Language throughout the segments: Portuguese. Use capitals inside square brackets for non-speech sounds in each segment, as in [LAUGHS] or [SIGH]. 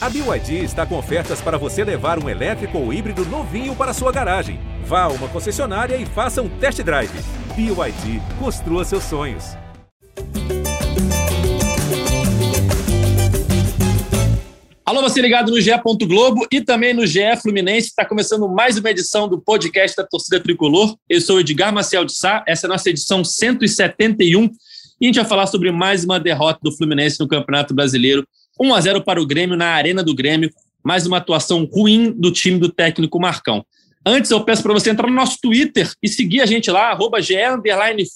A BYD está com ofertas para você levar um elétrico ou híbrido novinho para sua garagem. Vá a uma concessionária e faça um test drive. BYD, construa seus sonhos. Alô, você ligado no GE. Globo e também no GE Fluminense. Está começando mais uma edição do podcast da Torcida Tricolor. Eu sou Edgar Maciel de Sá, essa é a nossa edição 171 e a gente vai falar sobre mais uma derrota do Fluminense no Campeonato Brasileiro. 1 a 0 para o Grêmio na Arena do Grêmio. Mais uma atuação ruim do time do técnico Marcão. Antes, eu peço para você entrar no nosso Twitter e seguir a gente lá, arroba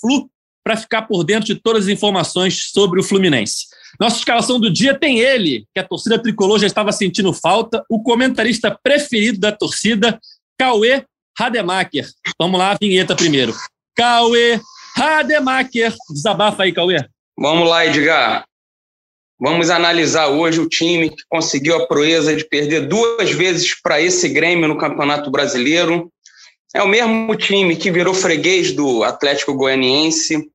Flu, para ficar por dentro de todas as informações sobre o Fluminense. Nossa escalação do dia tem ele, que a torcida tricolor já estava sentindo falta, o comentarista preferido da torcida, Cauê Rademacher. Vamos lá, a vinheta primeiro. Cauê Rademacher. Desabafa aí, Cauê. Vamos lá, Edgar. Vamos analisar hoje o time que conseguiu a proeza de perder duas vezes para esse Grêmio no Campeonato Brasileiro. É o mesmo time que virou freguês do Atlético Goianiense,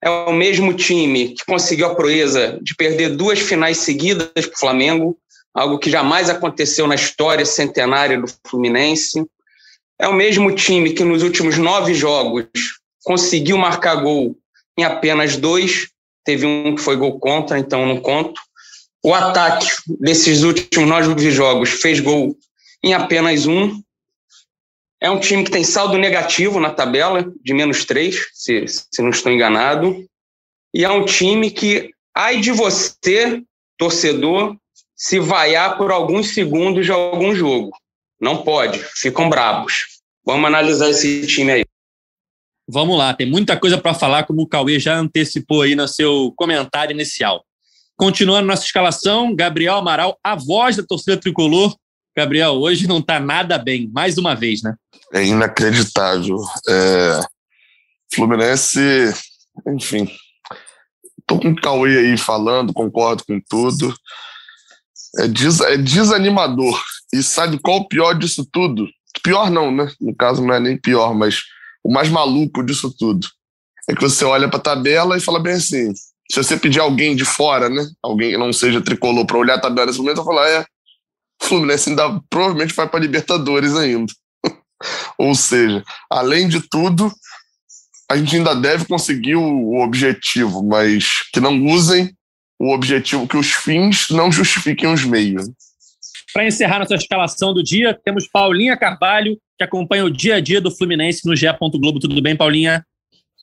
é o mesmo time que conseguiu a proeza de perder duas finais seguidas para o Flamengo, algo que jamais aconteceu na história centenária do Fluminense. É o mesmo time que nos últimos nove jogos conseguiu marcar gol em apenas dois. Teve um que foi gol contra, então não conto. O ataque desses últimos nove jogos fez gol em apenas um. É um time que tem saldo negativo na tabela, de menos três, se, se não estou enganado. E é um time que, ai de você, torcedor, se vaiar por alguns segundos de algum jogo. Não pode, ficam brabos. Vamos analisar esse time aí. Vamos lá, tem muita coisa para falar, como o Cauê já antecipou aí no seu comentário inicial. Continuando nossa escalação, Gabriel Amaral, a voz da torcida tricolor. Gabriel, hoje não está nada bem, mais uma vez, né? é inacreditável. É, Fluminense, enfim, tô com o Cauê aí falando, concordo com tudo. É, des, é desanimador. E sabe qual o pior disso tudo? Pior não, né? No caso não é nem pior, mas o mais maluco disso tudo é que você olha para a tabela e fala bem assim: se você pedir alguém de fora, né? Alguém que não seja tricolor para olhar a tabela nesse momento, vai falar: é, Fluminense ainda provavelmente vai para Libertadores ainda. [LAUGHS] Ou seja, além de tudo, a gente ainda deve conseguir o objetivo, mas que não usem o objetivo, que os fins não justifiquem os meios. Para encerrar nossa escalação do dia, temos Paulinha Carvalho, que acompanha o dia a dia do Fluminense no GE. Globo. Tudo bem, Paulinha?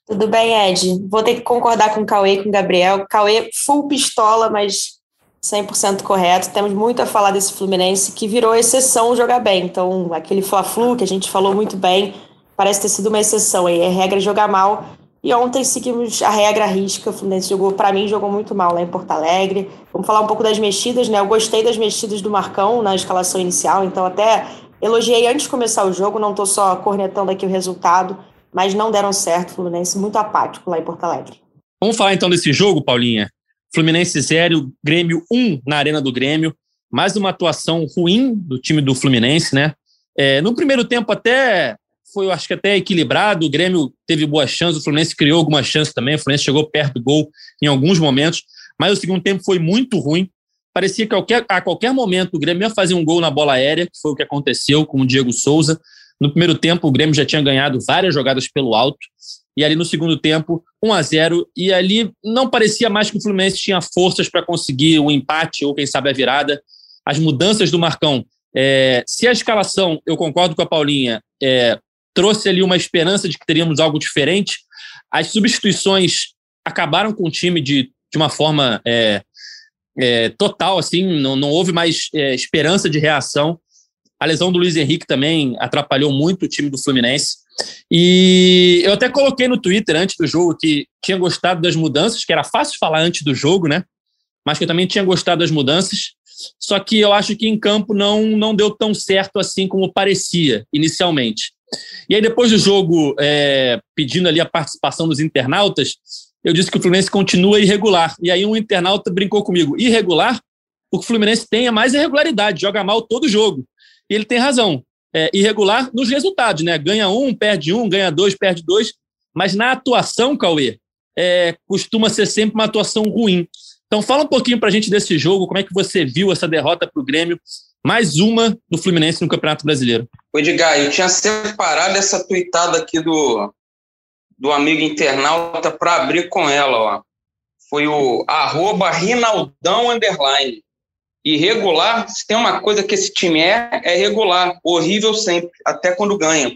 Tudo bem, Ed. Vou ter que concordar com o Cauê e com o Gabriel. Cauê, full pistola, mas 100% correto. Temos muito a falar desse Fluminense que virou exceção jogar bem. Então, aquele Fla-Flu que a gente falou muito bem, parece ter sido uma exceção. Aí é regra jogar mal. E ontem seguimos a regra risca. O Fluminense jogou, para mim, jogou muito mal lá em Porto Alegre. Vamos falar um pouco das mexidas, né? Eu gostei das mexidas do Marcão na escalação inicial, então até elogiei antes de começar o jogo, não estou só cornetando aqui o resultado, mas não deram certo. O Fluminense muito apático lá em Porto Alegre. Vamos falar então desse jogo, Paulinha? Fluminense 0, Grêmio 1 um na Arena do Grêmio. Mais uma atuação ruim do time do Fluminense, né? É, no primeiro tempo até foi, eu acho que até equilibrado. O Grêmio teve boas chances, o Fluminense criou algumas chances também. O Fluminense chegou perto do gol em alguns momentos, mas o segundo tempo foi muito ruim. Parecia que a qualquer, momento o Grêmio ia fazer um gol na bola aérea, que foi o que aconteceu com o Diego Souza. No primeiro tempo, o Grêmio já tinha ganhado várias jogadas pelo alto e ali no segundo tempo, 1 a 0 e ali não parecia mais que o Fluminense tinha forças para conseguir o um empate ou, quem sabe, a virada. As mudanças do Marcão, é, se a escalação, eu concordo com a Paulinha, é, trouxe ali uma esperança de que teríamos algo diferente, as substituições acabaram com o time de, de uma forma é, é total, assim, não, não houve mais é, esperança de reação. A lesão do Luiz Henrique também atrapalhou muito o time do Fluminense. E eu até coloquei no Twitter antes do jogo que tinha gostado das mudanças, que era fácil falar antes do jogo, né? Mas que eu também tinha gostado das mudanças. Só que eu acho que em campo não, não deu tão certo assim como parecia inicialmente. E aí, depois do jogo, é, pedindo ali a participação dos internautas, eu disse que o Fluminense continua irregular. E aí, um internauta brincou comigo: irregular? Porque o Fluminense tem a mais irregularidade, joga mal todo jogo. E ele tem razão é, irregular nos resultados, né? Ganha um, perde um, ganha dois, perde dois. Mas na atuação, Cauê, é, costuma ser sempre uma atuação ruim. Então fala um pouquinho para a gente desse jogo, como é que você viu essa derrota para o Grêmio, mais uma do Fluminense no Campeonato Brasileiro. Ô Edgar, eu tinha separado essa tuitada aqui do, do amigo internauta para abrir com ela, ó. Foi o arroba Rinaldão Underline. Irregular, se tem uma coisa que esse time é, é regular. Horrível sempre, até quando ganha.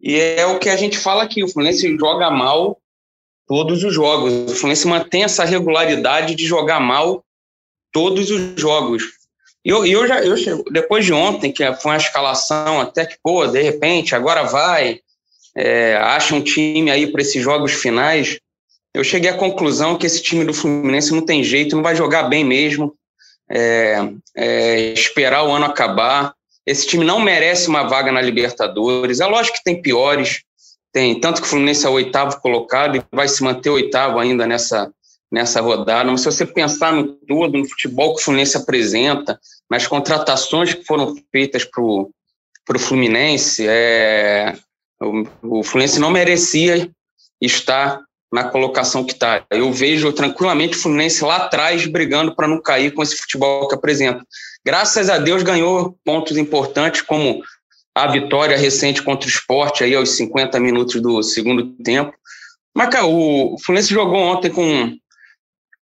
E é o que a gente fala aqui, o Fluminense joga mal todos os jogos. O Fluminense mantém essa regularidade de jogar mal todos os jogos. E eu, eu já, eu, depois de ontem, que foi uma escalação até que, pô, de repente, agora vai, é, acha um time aí para esses jogos finais, eu cheguei à conclusão que esse time do Fluminense não tem jeito, não vai jogar bem mesmo, é, é, esperar o ano acabar. Esse time não merece uma vaga na Libertadores. É lógico que tem piores, tem tanto que o Fluminense é o oitavo colocado e vai se manter oitavo ainda nessa, nessa rodada. Mas se você pensar no todo, no futebol que o Fluminense apresenta, nas contratações que foram feitas para o Fluminense, é, o, o Fluminense não merecia estar na colocação que está. Eu vejo tranquilamente o Fluminense lá atrás brigando para não cair com esse futebol que apresenta. Graças a Deus ganhou pontos importantes, como a vitória recente contra o esporte aí aos 50 minutos do segundo tempo. Mas, cara, o Fluminense jogou ontem com,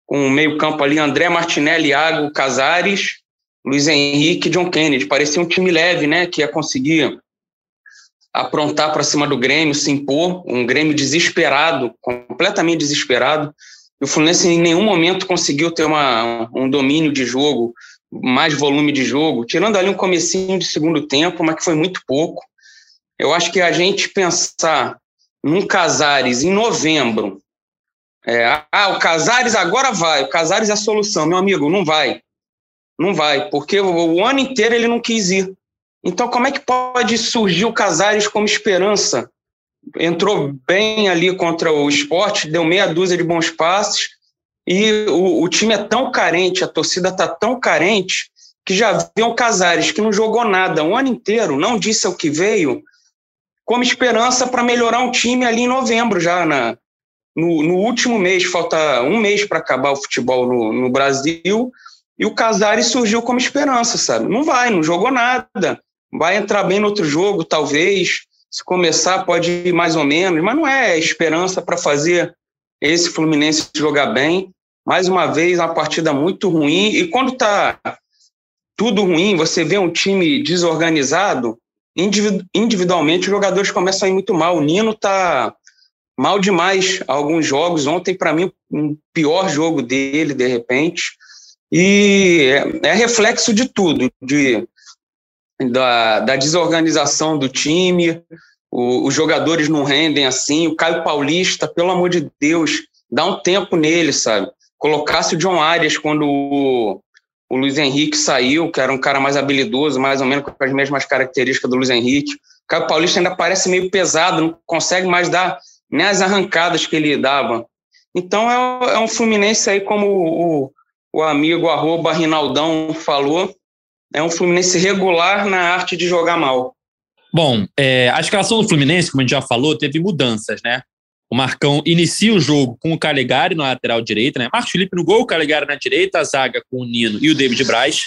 com o meio-campo ali, André Martinelli, Iago Casares, Luiz Henrique e John Kennedy. Parecia um time leve, né? Que ia conseguir aprontar para cima do Grêmio, se impor. Um Grêmio desesperado, completamente desesperado. E o Fluminense em nenhum momento conseguiu ter uma, um domínio de jogo mais volume de jogo, tirando ali um comecinho de segundo tempo, mas que foi muito pouco. Eu acho que a gente pensar num Casares em novembro, é, ah, o Casares agora vai, o Casares é a solução. Meu amigo, não vai. Não vai, porque o, o ano inteiro ele não quis ir. Então, como é que pode surgir o Casares como esperança? Entrou bem ali contra o esporte, deu meia dúzia de bons passes, e o, o time é tão carente, a torcida está tão carente, que já viu um Casares que não jogou nada um ano inteiro, não disse o que veio, como esperança para melhorar um time ali em novembro, já na, no, no último mês, falta um mês para acabar o futebol no, no Brasil, e o Casares surgiu como esperança, sabe? Não vai, não jogou nada, vai entrar bem no outro jogo, talvez, se começar pode ir mais ou menos, mas não é esperança para fazer esse Fluminense jogar bem. Mais uma vez, uma partida muito ruim. E quando está tudo ruim, você vê um time desorganizado, individualmente os jogadores começam a ir muito mal. O Nino está mal demais alguns jogos. Ontem, para mim, um pior jogo dele, de repente. E é, é reflexo de tudo, de, da, da desorganização do time, o, os jogadores não rendem assim. O Caio Paulista, pelo amor de Deus, dá um tempo nele, sabe? Colocasse o John Arias quando o, o Luiz Henrique saiu, que era um cara mais habilidoso, mais ou menos com as mesmas características do Luiz Henrique. O Caio Paulista ainda parece meio pesado, não consegue mais dar nem as arrancadas que ele dava. Então é, é um Fluminense aí, como o, o amigo arroba Rinaldão falou, é um Fluminense regular na arte de jogar mal. Bom, é, a escalação do Fluminense, como a gente já falou, teve mudanças, né? O Marcão inicia o jogo com o Calegari na lateral direita, né? Marcos Felipe no gol, o Calegari na direita, a zaga com o Nino e o David Braz.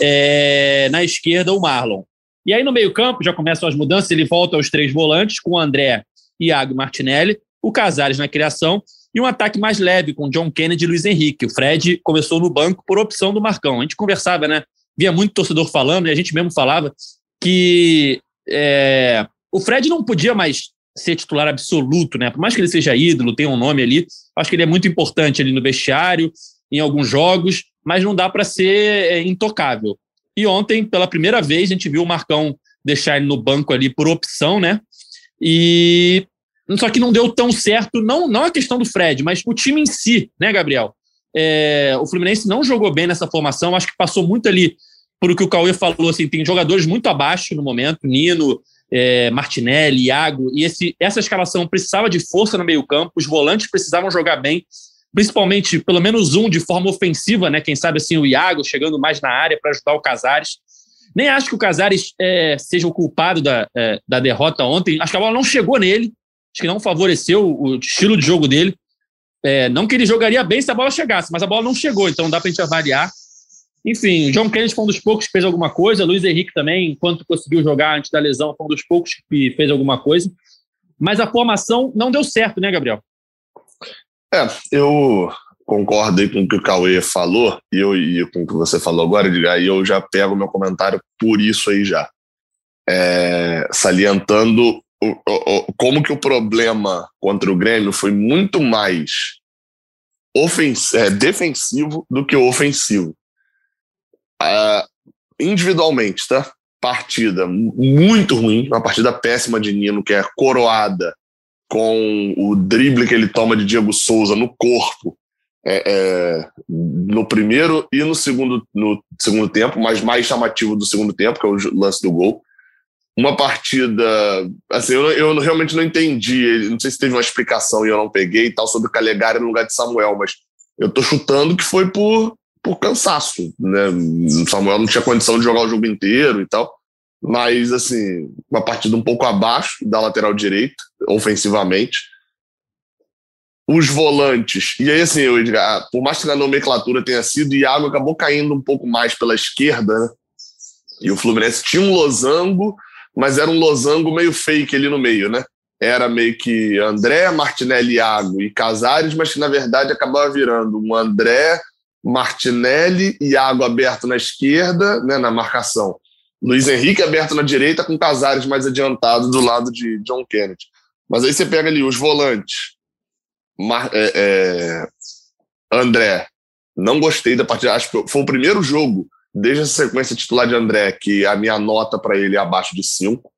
É, na esquerda, o Marlon. E aí no meio-campo já começam as mudanças, ele volta aos três volantes, com o André, Iago Martinelli, o Casares na criação e um ataque mais leve com John Kennedy e Luiz Henrique. O Fred começou no banco por opção do Marcão. A gente conversava, né? Via muito torcedor falando e a gente mesmo falava que é, o Fred não podia mais ser titular absoluto, né? Por mais que ele seja ídolo, tenha um nome ali, acho que ele é muito importante ali no vestiário, em alguns jogos, mas não dá para ser é, intocável. E ontem, pela primeira vez, a gente viu o Marcão deixar ele no banco ali por opção, né? E só que não deu tão certo, não, não a questão do Fred, mas o time em si, né, Gabriel? É, o Fluminense não jogou bem nessa formação, acho que passou muito ali por o que o Cauê falou, assim, tem jogadores muito abaixo no momento, Nino, é, Martinelli, Iago, e esse, essa escalação precisava de força no meio campo, os volantes precisavam jogar bem, principalmente pelo menos um de forma ofensiva, né? Quem sabe assim o Iago chegando mais na área para ajudar o Casares. Nem acho que o Casares é, seja o culpado da, é, da derrota ontem. Acho que a bola não chegou nele, acho que não favoreceu o estilo de jogo dele. É, não que ele jogaria bem se a bola chegasse, mas a bola não chegou, então dá para a gente avaliar. Enfim, o John Kennedy foi um dos poucos que fez alguma coisa, Luiz Henrique também, enquanto conseguiu jogar antes da lesão, foi um dos poucos que fez alguma coisa. Mas a formação não deu certo, né, Gabriel? É, eu concordo aí com o que o Cauê falou e, eu, e com o que você falou agora, aí eu já pego meu comentário por isso aí já. É, salientando como que o problema contra o Grêmio foi muito mais ofens é, defensivo do que ofensivo. Uh, individualmente, tá? Partida muito ruim, uma partida péssima de Nino, que é coroada com o drible que ele toma de Diego Souza no corpo é, é, no primeiro e no segundo, no segundo tempo, mas mais chamativo do segundo tempo, que é o lance do gol uma partida. Assim, eu, eu realmente não entendi. Não sei se teve uma explicação e eu não peguei e tal sobre o Calegari no lugar de Samuel, mas eu tô chutando que foi por, por cansaço. Né? O Samuel não tinha condição de jogar o jogo inteiro e tal. Mas, assim, uma partida um pouco abaixo da lateral direita, ofensivamente. Os volantes. E aí, assim, eu, ah, por mais que na nomenclatura tenha sido, Iago acabou caindo um pouco mais pela esquerda, né? E o Fluminense tinha um losango mas era um losango meio fake ali no meio, né? Era meio que André, Martinelli, Iago e Casares, mas que na verdade acabava virando um André, Martinelli, Iago aberto na esquerda, né, na marcação. Luiz Henrique aberto na direita, com Casares mais adiantado do lado de John Kennedy. Mas aí você pega ali os volantes. Mar, é, é, André, não gostei da partida. Acho que foi o primeiro jogo desde a sequência titular de André, que a minha nota para ele é abaixo de 5.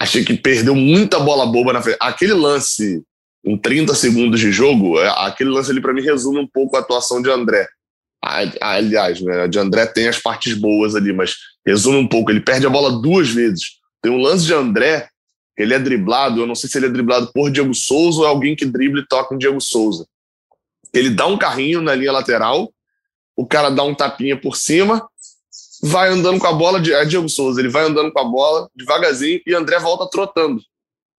Achei que perdeu muita bola boba na frente. Aquele lance em 30 segundos de jogo, é, aquele lance ali para mim resume um pouco a atuação de André. Aliás, né, de André tem as partes boas ali, mas resume um pouco. Ele perde a bola duas vezes. Tem um lance de André, ele é driblado, eu não sei se ele é driblado por Diego Souza ou é alguém que dribla e toca em Diego Souza. Ele dá um carrinho na linha lateral, o cara dá um tapinha por cima, vai andando com a bola, é Diego Souza, ele vai andando com a bola devagarzinho e André volta trotando.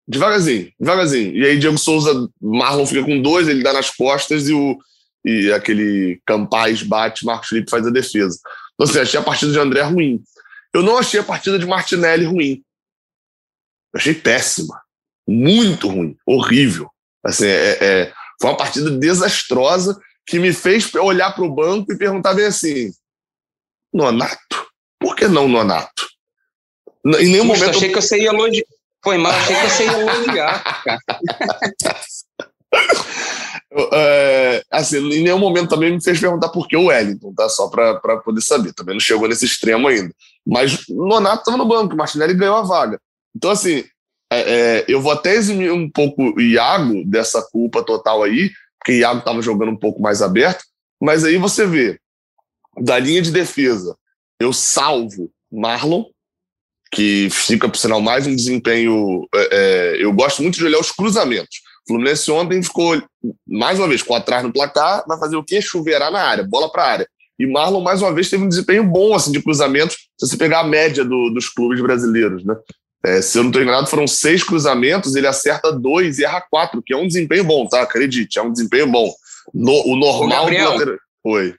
Devagarzinho, devagarzinho. E aí Diego Souza, Marlon fica com dois, ele dá nas costas e, o, e aquele Campaz bate, Marcos Felipe faz a defesa. Então, assim, achei a partida de André ruim. Eu não achei a partida de Martinelli ruim. Eu achei péssima. Muito ruim. Horrível. Assim, é, é, foi uma partida desastrosa que me fez olhar para o banco e perguntar bem assim: Nonato? Por que não Nonato? Em nenhum Puxa, momento. Achei que você ia elogiar. Foi mal, achei que você ia elogiar, cara. é, assim, em nenhum momento também me fez perguntar por que o Wellington, tá? Só para poder saber. Também não chegou nesse extremo ainda. Mas o Nonato estava no banco, o Martinelli ganhou a vaga. Então, assim, é, é, eu vou até eximir um pouco o Iago dessa culpa total aí, porque o Iago estava jogando um pouco mais aberto. Mas aí você vê, da linha de defesa, eu salvo Marlon, que fica, por sinal, mais um desempenho. É, é, eu gosto muito de olhar os cruzamentos. O Fluminense ontem ficou, mais uma vez, ficou atrás no placar, vai fazer o quê? Chuveirar na área, bola para a área. E Marlon, mais uma vez, teve um desempenho bom assim, de cruzamentos, se você pegar a média do, dos clubes brasileiros. Né? É, se eu não estou enganado, foram seis cruzamentos, ele acerta dois e erra quatro, que é um desempenho bom, tá? Acredite, é um desempenho bom. No, o normal. Ô, Gabriel, Oi.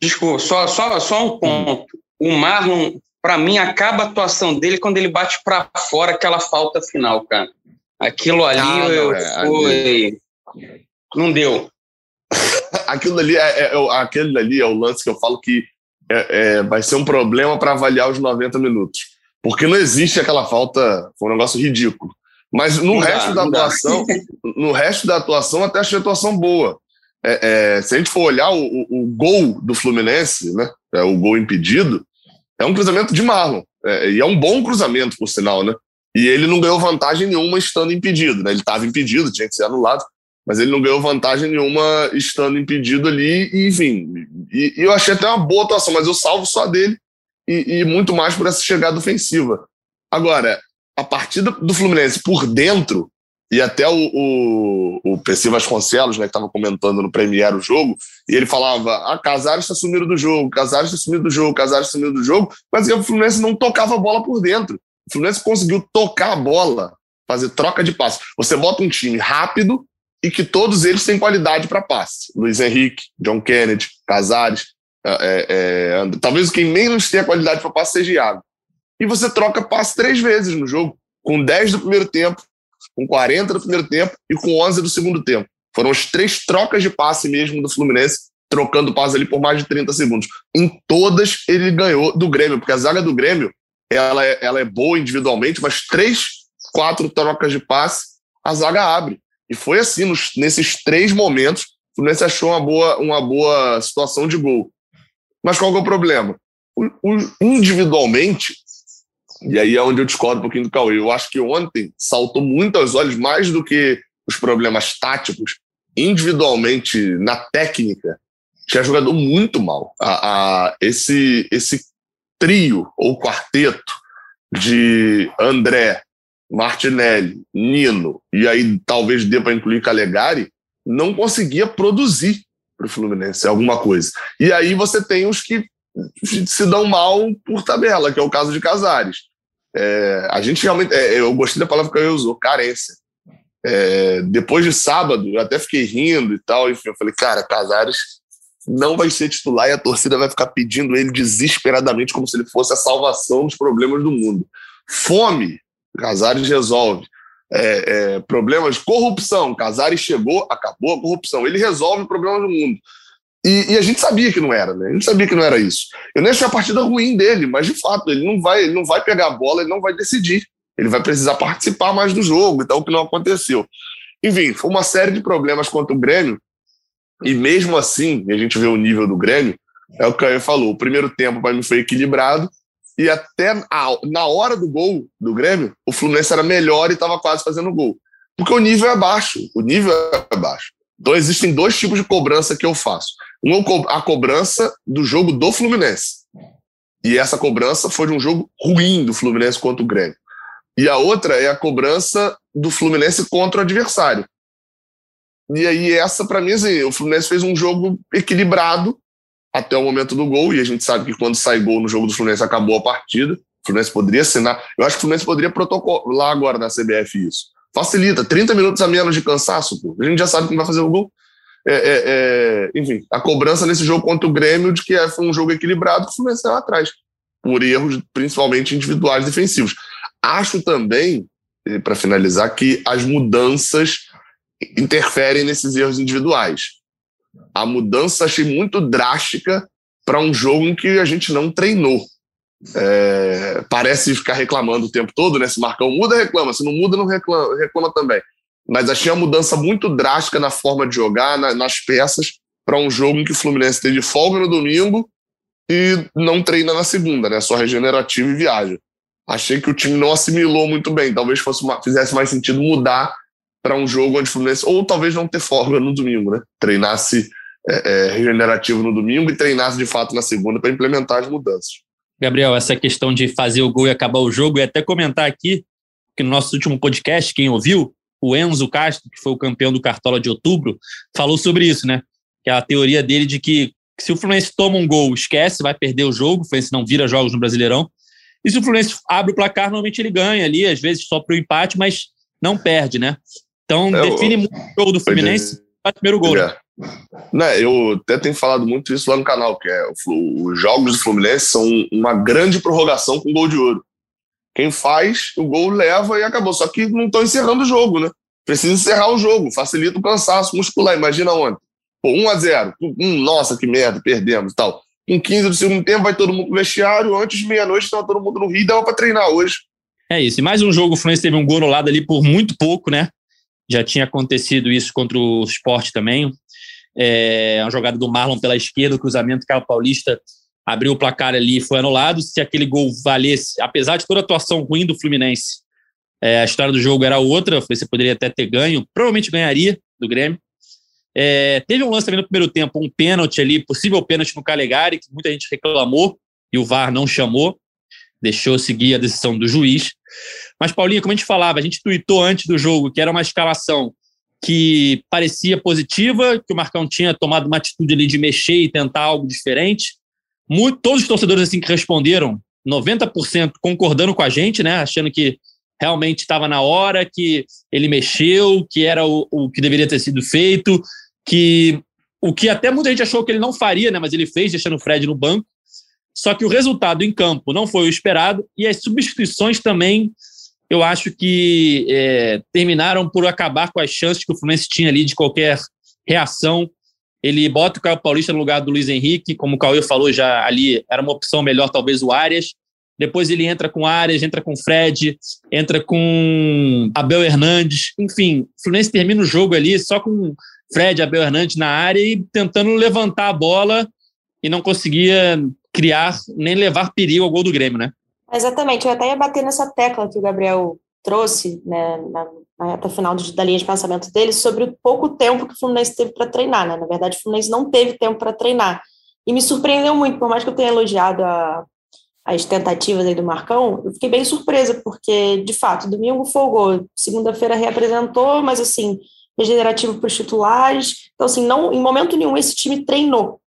Desculpa, só, só, só um ponto. O Marlon, para mim, acaba a atuação dele quando ele bate para fora aquela falta final, cara. Aquilo ali ah, eu, é, foi. Não deu. [LAUGHS] aquilo ali é, é, é, aquele ali é o lance que eu falo que é, é vai ser um problema para avaliar os 90 minutos. Porque não existe aquela falta, foi um negócio ridículo. Mas no não resto dá, da atuação, [LAUGHS] no resto da atuação, até achei a atuação boa é, é, se a gente for olhar o, o, o, gol do Fluminense, né, é, o gol impedido, é um cruzamento de Marlon. É, e é um bom cruzamento, por sinal, né? E ele não ganhou vantagem nenhuma estando impedido, né? Ele estava impedido, tinha que ser anulado, mas ele não ganhou vantagem nenhuma estando impedido ali, e, enfim. E, e eu achei até uma boa atuação, mas eu salvo só dele e, e muito mais por essa chegada ofensiva. Agora, a partida do Fluminense por dentro e até o, o, o PC Vasconcelos, né, que estava comentando no Premier o jogo, e ele falava: ah, Casares está sumido do jogo, Casares está sumido do jogo, Casares está sumido do jogo, mas o Fluminense não tocava a bola por dentro. O Fluminense conseguiu tocar a bola, fazer troca de passe. Você bota um time rápido, e que todos eles têm qualidade para passe. Luiz Henrique, John Kennedy, Casares, é, é, talvez quem menos tenha qualidade para passe seja Iago. E você troca passe três vezes no jogo, com 10 do primeiro tempo, com 40 do primeiro tempo e com 11 do segundo tempo. Foram as três trocas de passe mesmo do Fluminense, trocando passe ali por mais de 30 segundos. Em todas ele ganhou do Grêmio, porque a zaga do Grêmio ela é, ela é boa individualmente, mas três, quatro trocas de passe, a zaga abre. E foi assim, nos, nesses três momentos, o Fluminense achou uma boa, uma boa situação de gol. Mas qual é o problema? O, o, individualmente, e aí é onde eu discordo um pouquinho do Cauê, eu acho que ontem saltou muito aos olhos, mais do que os problemas táticos, individualmente, na técnica, tinha jogado muito mal. A, a, esse, esse trio ou quarteto de André, Martinelli, Nino, e aí talvez dê para incluir Calegari, não conseguia produzir para o Fluminense alguma coisa. E aí você tem os que se dão mal por tabela, que é o caso de Casares. É, a gente realmente, é, eu gostei da palavra que eu usou, carência. É, depois de sábado, eu até fiquei rindo e tal, enfim, eu falei, cara, Casares não vai ser titular e a torcida vai ficar pedindo ele desesperadamente como se ele fosse a salvação dos problemas do mundo. Fome, Casares resolve. É, é, problemas, corrupção, Casares chegou, acabou a corrupção. Ele resolve o problema do mundo. E, e, a gente sabia que não era, né? A gente sabia que não era isso. Eu nem achei a partida ruim dele, mas de fato, ele não vai, ele não vai pegar a bola, ele não vai decidir. Ele vai precisar participar mais do jogo, então o que não aconteceu. Enfim, foi uma série de problemas contra o Grêmio, e mesmo assim, a gente vê o nível do Grêmio, é o que o Caio falou, o primeiro tempo para mim foi equilibrado, e até a, na hora do gol do Grêmio, o Fluminense era melhor e estava quase fazendo gol. Porque o nível é baixo, o nível é baixo. Então existem dois tipos de cobrança que eu faço. Um a cobrança do jogo do Fluminense. E essa cobrança foi de um jogo ruim do Fluminense contra o Grêmio. E a outra é a cobrança do Fluminense contra o adversário. E aí essa para mim assim, o Fluminense fez um jogo equilibrado até o momento do gol, e a gente sabe que quando sai gol no jogo do Fluminense acabou a partida. O Fluminense poderia assinar. Eu acho que o Fluminense poderia protocolar agora na CBF isso. Facilita, 30 minutos a menos de cansaço, pô. A gente já sabe quem vai fazer o gol. É, é, é, enfim, a cobrança nesse jogo contra o Grêmio de que é, foi um jogo equilibrado, que o Fluminense saiu atrás, por erros principalmente individuais defensivos. Acho também, para finalizar, que as mudanças interferem nesses erros individuais a mudança achei muito drástica para um jogo em que a gente não treinou. É, parece ficar reclamando o tempo todo, né? Se Marcão muda, reclama. Se não muda, não reclama, reclama também. Mas achei uma mudança muito drástica na forma de jogar, na, nas peças, para um jogo em que o Fluminense teve folga no domingo e não treina na segunda, né? Só regenerativo e viagem. Achei que o time não assimilou muito bem. Talvez fosse uma, fizesse mais sentido mudar para um jogo onde o Fluminense, ou talvez não ter folga no domingo, né? Treinasse é, é, regenerativo no domingo e treinasse de fato na segunda para implementar as mudanças. Gabriel, essa questão de fazer o gol e acabar o jogo, e até comentar aqui que no nosso último podcast, quem ouviu, o Enzo Castro, que foi o campeão do Cartola de outubro, falou sobre isso, né? Que é a teoria dele de que se o Fluminense toma um gol, esquece, vai perder o jogo, o Fluminense não vira jogos no Brasileirão. E se o Fluminense abre o placar, normalmente ele ganha ali, às vezes só para o empate, mas não perde, né? Então, é, define muito o jogo do Fluminense, faz o primeiro gol. Né? É. Né, eu até tenho falado muito isso lá no canal, que é os jogos do Fluminense são uma grande prorrogação com gol de ouro. Quem faz, o gol leva e acabou. Só que não estão encerrando o jogo, né? Precisa encerrar o jogo, facilita o cansaço muscular. Imagina ontem. Pô, 1 a 0 hum, Nossa, que merda, perdemos e tal. Com 15 do segundo tempo, vai todo mundo pro vestiário. Antes meia-noite, estava todo mundo no Rio e dava para treinar hoje. É isso. E mais um jogo, o Fluminense teve um gol no lado ali por muito pouco, né? Já tinha acontecido isso contra o Sport também. É, uma jogada do Marlon pela esquerda, o cruzamento, Carlos Paulista abriu o placar ali e foi anulado. Se aquele gol valesse, apesar de toda a atuação ruim do Fluminense, é, a história do jogo era outra, você poderia até ter ganho, provavelmente ganharia do Grêmio. É, teve um lance também no primeiro tempo, um pênalti ali, possível pênalti no Calegari, que muita gente reclamou e o VAR não chamou, deixou seguir a decisão do juiz. Mas, Paulinho, como a gente falava, a gente tweetou antes do jogo que era uma escalação que parecia positiva, que o Marcão tinha tomado uma atitude ali de mexer e tentar algo diferente. Muito, todos os torcedores assim que responderam, 90% concordando com a gente, né, achando que realmente estava na hora, que ele mexeu, que era o, o que deveria ter sido feito, que o que até muita gente achou que ele não faria, né? Mas ele fez, deixando o Fred no banco. Só que o resultado em campo não foi o esperado e as substituições também, eu acho que é, terminaram por acabar com as chances que o Fluminense tinha ali de qualquer reação. Ele bota o Caio Paulista no lugar do Luiz Henrique, como o Cauê falou já ali, era uma opção melhor talvez o Arias. Depois ele entra com Arias, entra com Fred, entra com Abel Hernandes. Enfim, o Fluminense termina o jogo ali só com Fred, Abel Hernandes na área e tentando levantar a bola e não conseguia criar nem levar perigo ao gol do Grêmio, né? Exatamente, eu até ia bater nessa tecla que o Gabriel trouxe né, na, na reta final da linha de pensamento dele sobre o pouco tempo que o Fluminense teve para treinar. Né? Na verdade, o Fluminense não teve tempo para treinar. E me surpreendeu muito, por mais que eu tenha elogiado a, as tentativas aí do Marcão, eu fiquei bem surpresa, porque, de fato, domingo folgou, segunda-feira reapresentou, mas, assim, regenerativo para os titulares. Então, assim, não, em momento nenhum esse time treinou.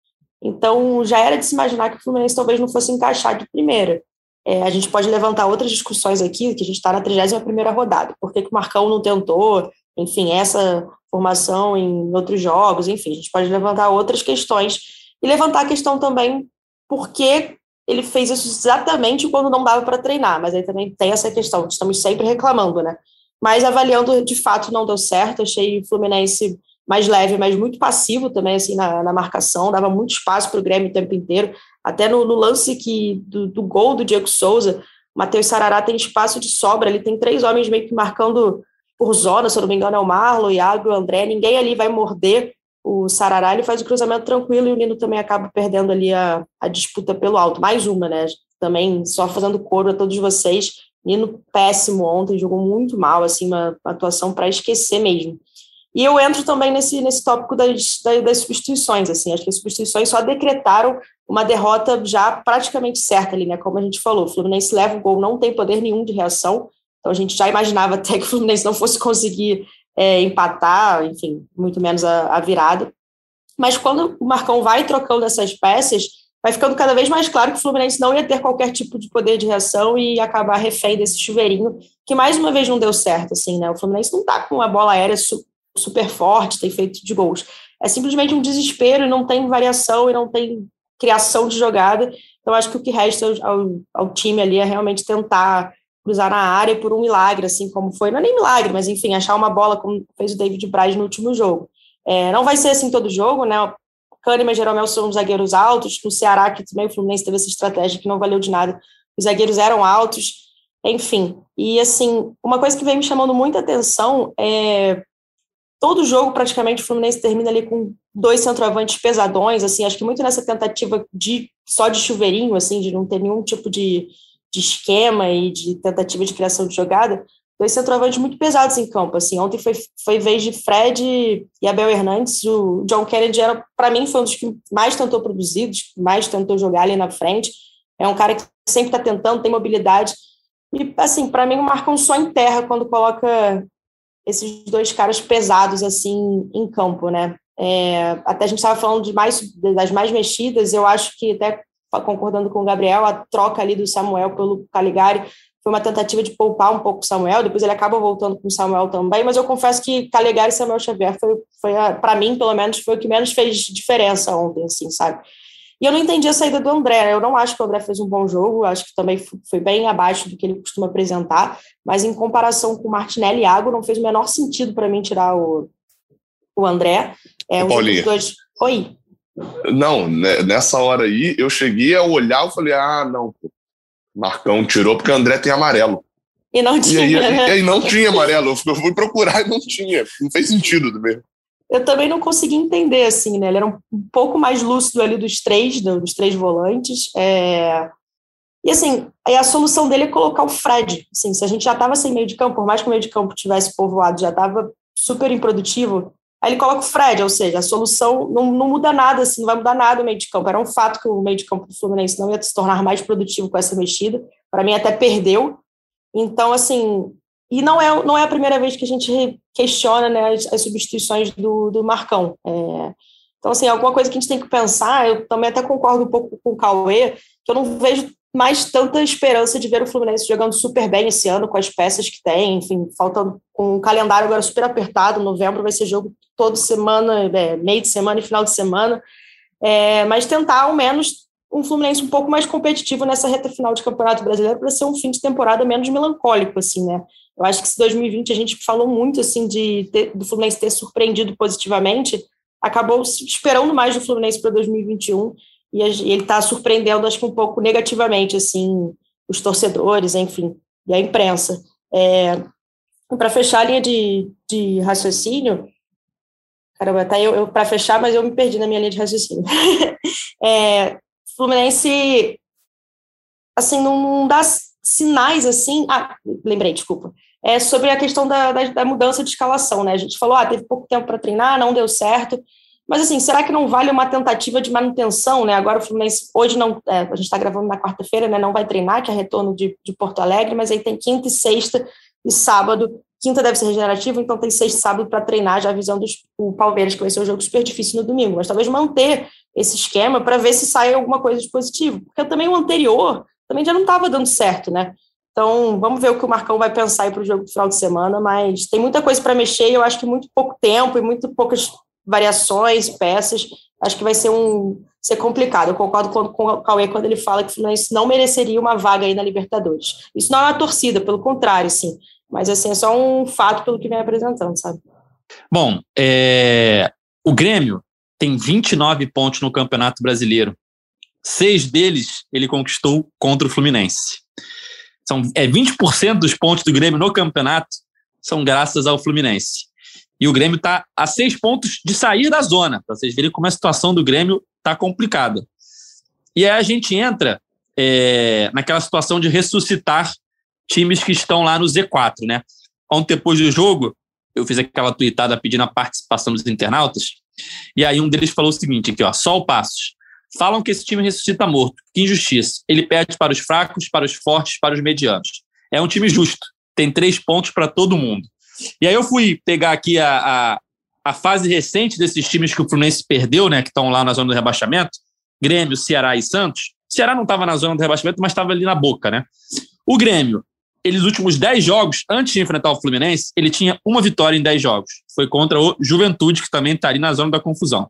Então, já era de se imaginar que o Fluminense talvez não fosse encaixar de primeira. É, a gente pode levantar outras discussões aqui, que a gente está na 31ª rodada. Por que, que o Marcão não tentou? Enfim, essa formação em outros jogos, enfim, a gente pode levantar outras questões. E levantar a questão também por que ele fez isso exatamente quando não dava para treinar, mas aí também tem essa questão, estamos sempre reclamando, né? Mas avaliando, de fato, não deu certo. Achei o Fluminense mais leve, mas muito passivo também, assim, na, na marcação, dava muito espaço para o Grêmio o tempo inteiro. Até no, no lance que, do, do, gol do Diego Souza, o Matheus Sarará tem espaço de sobra, ele tem três homens meio que marcando por zona, se eu não me engano, é o Marlon, o Iago, o André, ninguém ali vai morder o Sarará, ele faz o cruzamento tranquilo e o Nino também acaba perdendo ali a, a disputa pelo alto. Mais uma, né? Também só fazendo coro a todos vocês Nino péssimo ontem, jogou muito mal, assim, uma, atuação para esquecer mesmo. E eu entro também nesse, nesse tópico das, das substituições, assim, acho que as substituições só decretaram uma derrota já praticamente certa ali, né, como a gente falou, o Fluminense leva o gol, não tem poder nenhum de reação, então a gente já imaginava até que o Fluminense não fosse conseguir é, empatar, enfim, muito menos a, a virada, mas quando o Marcão vai trocando essas peças, vai ficando cada vez mais claro que o Fluminense não ia ter qualquer tipo de poder de reação e acabar refém desse chuveirinho, que mais uma vez não deu certo, assim, né? O Fluminense não tá com uma bola aérea super forte, tem feito de gols. É simplesmente um desespero e não tem variação e não tem criação de jogada. Então, acho que o que resta ao, ao time ali é realmente tentar cruzar na área por um milagre, assim como foi, não é nem milagre, mas enfim, achar uma bola como fez o David Braz no último jogo. É, não vai ser assim todo jogo, né? Kahneman e Jeromel são zagueiros altos, no Ceará, que também o Fluminense teve essa estratégia que não valeu de nada, os zagueiros eram altos, enfim. E, assim, uma coisa que vem me chamando muita atenção é todo jogo, praticamente, o Fluminense termina ali com dois centroavantes pesadões, assim, acho que muito nessa tentativa de só de chuveirinho, assim, de não ter nenhum tipo de, de esquema e de tentativa de criação de jogada, dois centroavantes muito pesados em campo. Assim, ontem foi, foi vez de Fred e Abel Hernandes. O John Kennedy era, para mim, foi um dos que mais tentou produzir, dos que mais tentou jogar ali na frente. É um cara que sempre está tentando, tem mobilidade. E, assim, para mim, o Marcão só enterra quando coloca esses dois caras pesados, assim, em campo, né? É, até a gente estava falando de mais, das mais mexidas, eu acho que, até concordando com o Gabriel, a troca ali do Samuel pelo Caligari foi uma tentativa de poupar um pouco o Samuel, depois ele acaba voltando com o Samuel também, mas eu confesso que Calegari e Samuel Xavier foi, foi para mim, pelo menos, foi o que menos fez diferença ontem, assim, sabe? E eu não entendi a saída do André, eu não acho que o André fez um bom jogo, acho que também foi bem abaixo do que ele costuma apresentar, mas em comparação com o Martinelli e Iago, não fez o menor sentido para mim tirar o, o André. É, um Paulinho. Dois... Oi. Não, né, nessa hora aí, eu cheguei a olhar e falei, ah, não, Marcão tirou porque o André tem amarelo. E não tinha. E aí, né? e não tinha amarelo. Eu fui procurar e não tinha. Não fez sentido também. Eu também não consegui entender, assim, né? Ele era um pouco mais lúcido ali dos três, dos três volantes. É... E assim, aí a solução dele é colocar o Fred. Assim, se a gente já estava sem meio de campo, por mais que o meio de campo tivesse povoado, já estava super improdutivo, Aí ele coloca o Fred, ou seja, a solução não, não muda nada, assim, não vai mudar nada o meio de campo. Era um fato que o meio de campo do Fluminense não ia se tornar mais produtivo com essa mexida. Para mim, até perdeu. Então, assim, e não é, não é a primeira vez que a gente questiona né, as, as substituições do, do Marcão. É, então, assim, alguma coisa que a gente tem que pensar, eu também até concordo um pouco com o Cauê, que eu não vejo mais tanta esperança de ver o Fluminense jogando super bem esse ano, com as peças que tem, enfim, faltando com um calendário agora super apertado. Novembro vai ser jogo toda semana, é, meio de semana e final de semana. É, mas tentar, ao menos, um Fluminense um pouco mais competitivo nessa reta final de Campeonato Brasileiro para ser um fim de temporada menos melancólico, assim, né? Eu acho que se 2020 a gente falou muito, assim, de ter, do Fluminense ter surpreendido positivamente, acabou esperando mais do Fluminense para 2021 e, ele está surpreendendo, acho que um pouco negativamente, assim, os torcedores, enfim, e a imprensa. É, para fechar a linha de, de raciocínio, caramba, tá eu, eu para fechar, mas eu me perdi na minha linha de raciocínio. [LAUGHS] é, Fluminense, assim, não dá sinais, assim, ah, lembrei, desculpa, é sobre a questão da, da, da mudança de escalação, né, a gente falou, ah, teve pouco tempo para treinar, não deu certo, mas assim, será que não vale uma tentativa de manutenção, né? Agora o Fluminense, hoje não, é, a gente está gravando na quarta-feira, né? Não vai treinar, que é retorno de, de Porto Alegre, mas aí tem quinta e sexta e sábado. Quinta deve ser regenerativo, então tem sexta e sábado para treinar, já avisando o Palmeiras, que vai ser um jogo super difícil no domingo. Mas talvez manter esse esquema para ver se sai alguma coisa de positivo. Porque também o anterior também já não estava dando certo, né? Então, vamos ver o que o Marcão vai pensar para o jogo do final de semana, mas tem muita coisa para mexer e eu acho que muito pouco tempo e muito poucas variações, peças, acho que vai ser um ser complicado. Eu concordo com, com o Cauê quando ele fala que o Fluminense não mereceria uma vaga aí na Libertadores. Isso não é uma torcida, pelo contrário, sim. Mas assim, é só um fato pelo que vem apresentando, sabe? Bom, é... o Grêmio tem 29 pontos no Campeonato Brasileiro. Seis deles ele conquistou contra o Fluminense. São, é 20% dos pontos do Grêmio no campeonato são graças ao Fluminense. E o Grêmio está a seis pontos de sair da zona, para vocês verem como a situação do Grêmio está complicada. E aí a gente entra é, naquela situação de ressuscitar times que estão lá no Z4, né? Ontem, depois do jogo, eu fiz aquela tweetada pedindo a participação dos internautas, e aí um deles falou o seguinte aqui, ó, só o Passos. Falam que esse time ressuscita morto. Que injustiça. Ele perde para os fracos, para os fortes, para os medianos. É um time justo. Tem três pontos para todo mundo. E aí eu fui pegar aqui a, a, a fase recente desses times que o Fluminense perdeu, né, que estão lá na zona do rebaixamento, Grêmio, Ceará e Santos. Ceará não estava na zona do rebaixamento, mas estava ali na boca, né? O Grêmio, eles últimos 10 jogos, antes de enfrentar o Fluminense, ele tinha uma vitória em 10 jogos. Foi contra o Juventude, que também está ali na zona da confusão.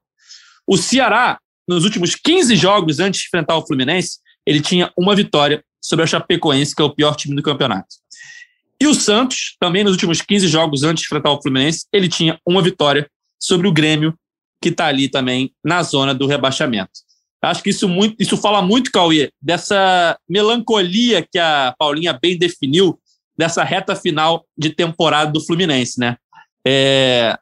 O Ceará, nos últimos 15 jogos antes de enfrentar o Fluminense, ele tinha uma vitória sobre a Chapecoense, que é o pior time do campeonato. E o Santos, também nos últimos 15 jogos antes de enfrentar o Fluminense, ele tinha uma vitória sobre o Grêmio, que está ali também na zona do rebaixamento. Acho que isso, muito, isso fala muito, Cauê, dessa melancolia que a Paulinha bem definiu, dessa reta final de temporada do Fluminense, né? É,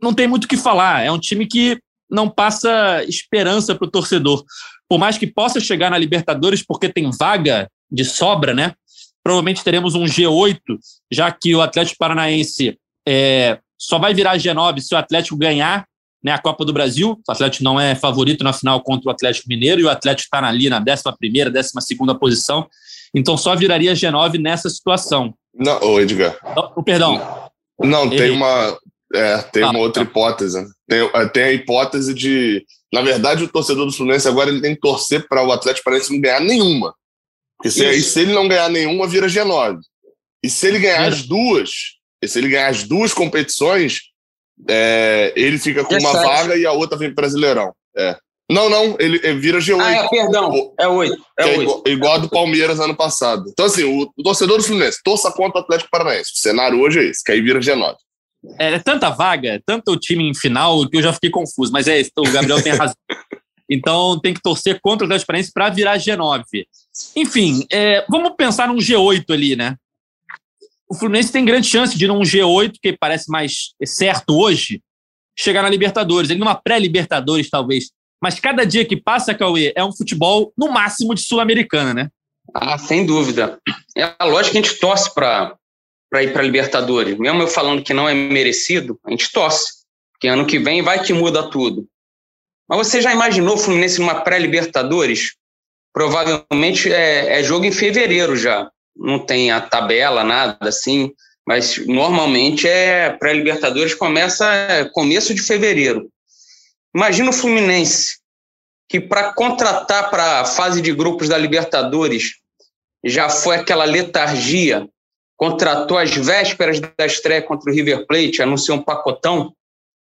não tem muito o que falar. É um time que não passa esperança para o torcedor. Por mais que possa chegar na Libertadores, porque tem vaga de sobra, né? provavelmente teremos um G8, já que o Atlético Paranaense é, só vai virar G9 se o Atlético ganhar né, a Copa do Brasil. O Atlético não é favorito na final contra o Atlético Mineiro e o Atlético está ali na 11, 12 posição. Então só viraria G9 nessa situação. Não, ô Edgar. Oh, perdão. Não, tem uma, é, tem ah, uma outra tá. hipótese. Tem, é, tem a hipótese de. Na verdade, o torcedor do Fluminense agora ele tem que torcer para o Atlético Paranaense não ganhar nenhuma. Porque se, aí, se ele não ganhar nenhuma, vira G9. E se ele ganhar as duas, se ele ganhar as duas competições, é, ele fica com uma vaga e a outra vem para Brasileirão. É. Não, não, ele, ele vira G8. Ah, é, perdão, é 8. É, é igual, igual a do Palmeiras ano passado. Então, assim, o, o torcedor do Fluminense torça contra o Atlético Paranaense. O cenário hoje é esse, que aí vira G9. É, é tanta vaga, tanto o time em final, que eu já fiquei confuso, mas é isso, o Gabriel tem razão. [LAUGHS] Então tem que torcer contra o Atlético Paranaense para virar G9. Enfim, é, vamos pensar num G8 ali, né? O Fluminense tem grande chance de ir num G8, que parece mais certo hoje, chegar na Libertadores. Ele numa pré-Libertadores, talvez. Mas cada dia que passa, Cauê, é um futebol no máximo de Sul-Americana, né? Ah, sem dúvida. É a lógica que a gente torce para ir para Libertadores. Mesmo eu falando que não é merecido, a gente torce. Porque ano que vem vai que muda tudo. Mas você já imaginou o Fluminense numa pré-Libertadores? Provavelmente é, é, jogo em fevereiro já. Não tem a tabela, nada assim. Mas normalmente é pré-Libertadores começa começo de fevereiro. Imagina o Fluminense que para contratar para a fase de grupos da Libertadores já foi aquela letargia, contratou às vésperas da estreia contra o River Plate, anunciou um pacotão.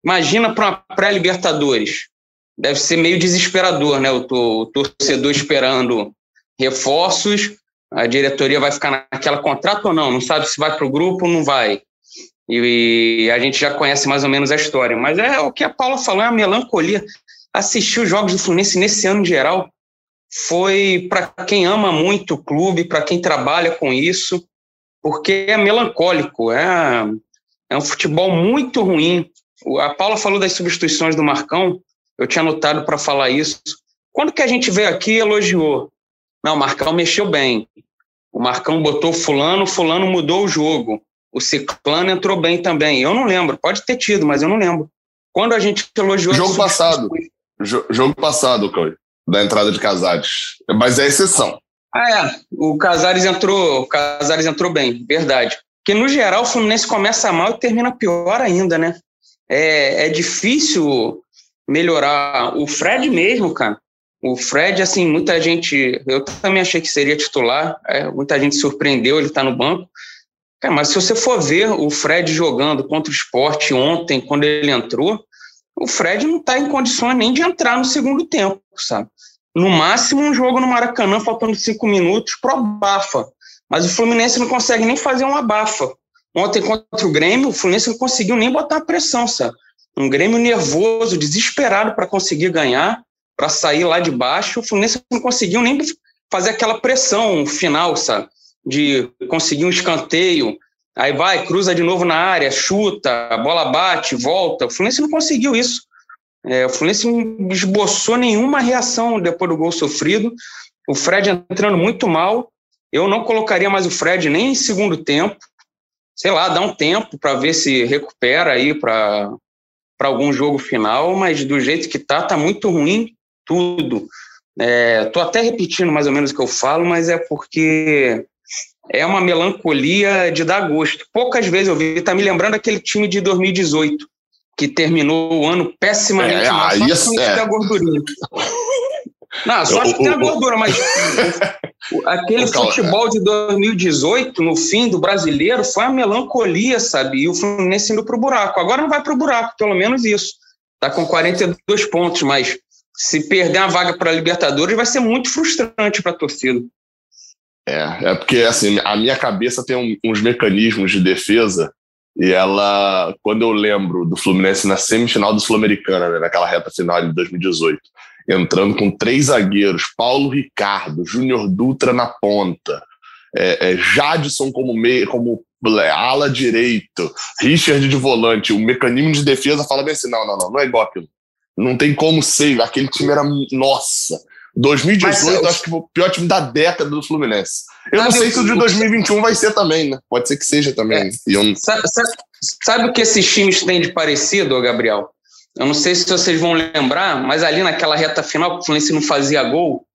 Imagina para uma pré-Libertadores. Deve ser meio desesperador, né? O, o torcedor esperando reforços, a diretoria vai ficar naquela contrato ou não, não sabe se vai para o grupo ou não vai. E, e, a gente já conhece mais ou menos a história. Mas é o que a Paula falou, é a melancolia. Assistir os jogos do Fluminense nesse ano em geral foi para quem ama muito o clube, para quem trabalha com isso, porque é melancólico, é, é um futebol muito ruim. A Paula falou das substituições do Marcão, eu tinha anotado para falar isso. Quando que a gente veio aqui e elogiou? Não, o Marcão mexeu bem. O Marcão botou fulano, fulano mudou o jogo. O Ciclano entrou bem também. Eu não lembro, pode ter tido, mas eu não lembro. Quando a gente elogiou... Jogo passado. Jogo passado, Cauê, da entrada de Casares. Mas é exceção. Ah, é. O Casares entrou, o Casares entrou bem, verdade. Porque, no geral, o Fluminense começa mal e termina pior ainda, né? É, é difícil melhorar. O Fred mesmo, cara. O Fred, assim, muita gente. Eu também achei que seria titular, é, muita gente surpreendeu ele tá no banco. Cara, mas se você for ver o Fred jogando contra o esporte ontem, quando ele entrou, o Fred não está em condições nem de entrar no segundo tempo, sabe? No máximo, um jogo no Maracanã, faltando cinco minutos, pro abafa. Mas o Fluminense não consegue nem fazer um abafa. Ontem, contra o Grêmio, o Fluminense não conseguiu nem botar a pressão, sabe? Um Grêmio nervoso, desesperado para conseguir ganhar, para sair lá de baixo. O Fluminense não conseguiu nem fazer aquela pressão final, sabe? De conseguir um escanteio, Aí vai, cruza de novo na área, chuta, a bola bate, volta. O Fluminense não conseguiu isso. É, o Fluminense não esboçou nenhuma reação depois do gol sofrido. O Fred entrando muito mal. Eu não colocaria mais o Fred nem em segundo tempo. Sei lá, dá um tempo para ver se recupera aí para algum jogo final, mas do jeito que tá, tá muito ruim tudo. É, tô até repetindo mais ou menos o que eu falo, mas é porque é uma melancolia de dar gosto. Poucas vezes eu vi, tá me lembrando aquele time de 2018, que terminou o ano pessimamente é, mal, só isso, é. gordurinha. Não, só que tem a gordura, mas [LAUGHS] aquele futebol de 2018, no fim do brasileiro, foi uma melancolia, sabe? E o Fluminense indo pro buraco. Agora não vai pro buraco, pelo menos isso. Tá com 42 pontos, mas se perder uma vaga para a Libertadores vai ser muito frustrante para a torcida. É, é porque assim, a minha cabeça tem um, uns mecanismos de defesa e ela, quando eu lembro do Fluminense na semifinal do Sul-Americana, né, naquela reta final de 2018, entrando com três zagueiros, Paulo Ricardo, Júnior Dutra na ponta, é, é, Jadson como meio, como ala direito, Richard de volante, o mecanismo de defesa fala bem assim, não, não, não, não é igual aquilo. Não tem como ser, aquele time era, nossa, 2018, Mas, acho que o pior time da década do Fluminense. Eu não sei se o de 2021 vai ser também, né? Pode ser que seja também. É. Eu... Sabe, sabe, sabe, o que esses times têm de parecido, Gabriel? Eu não sei se vocês vão lembrar, mas ali naquela reta final, que o Fluminense não fazia gol,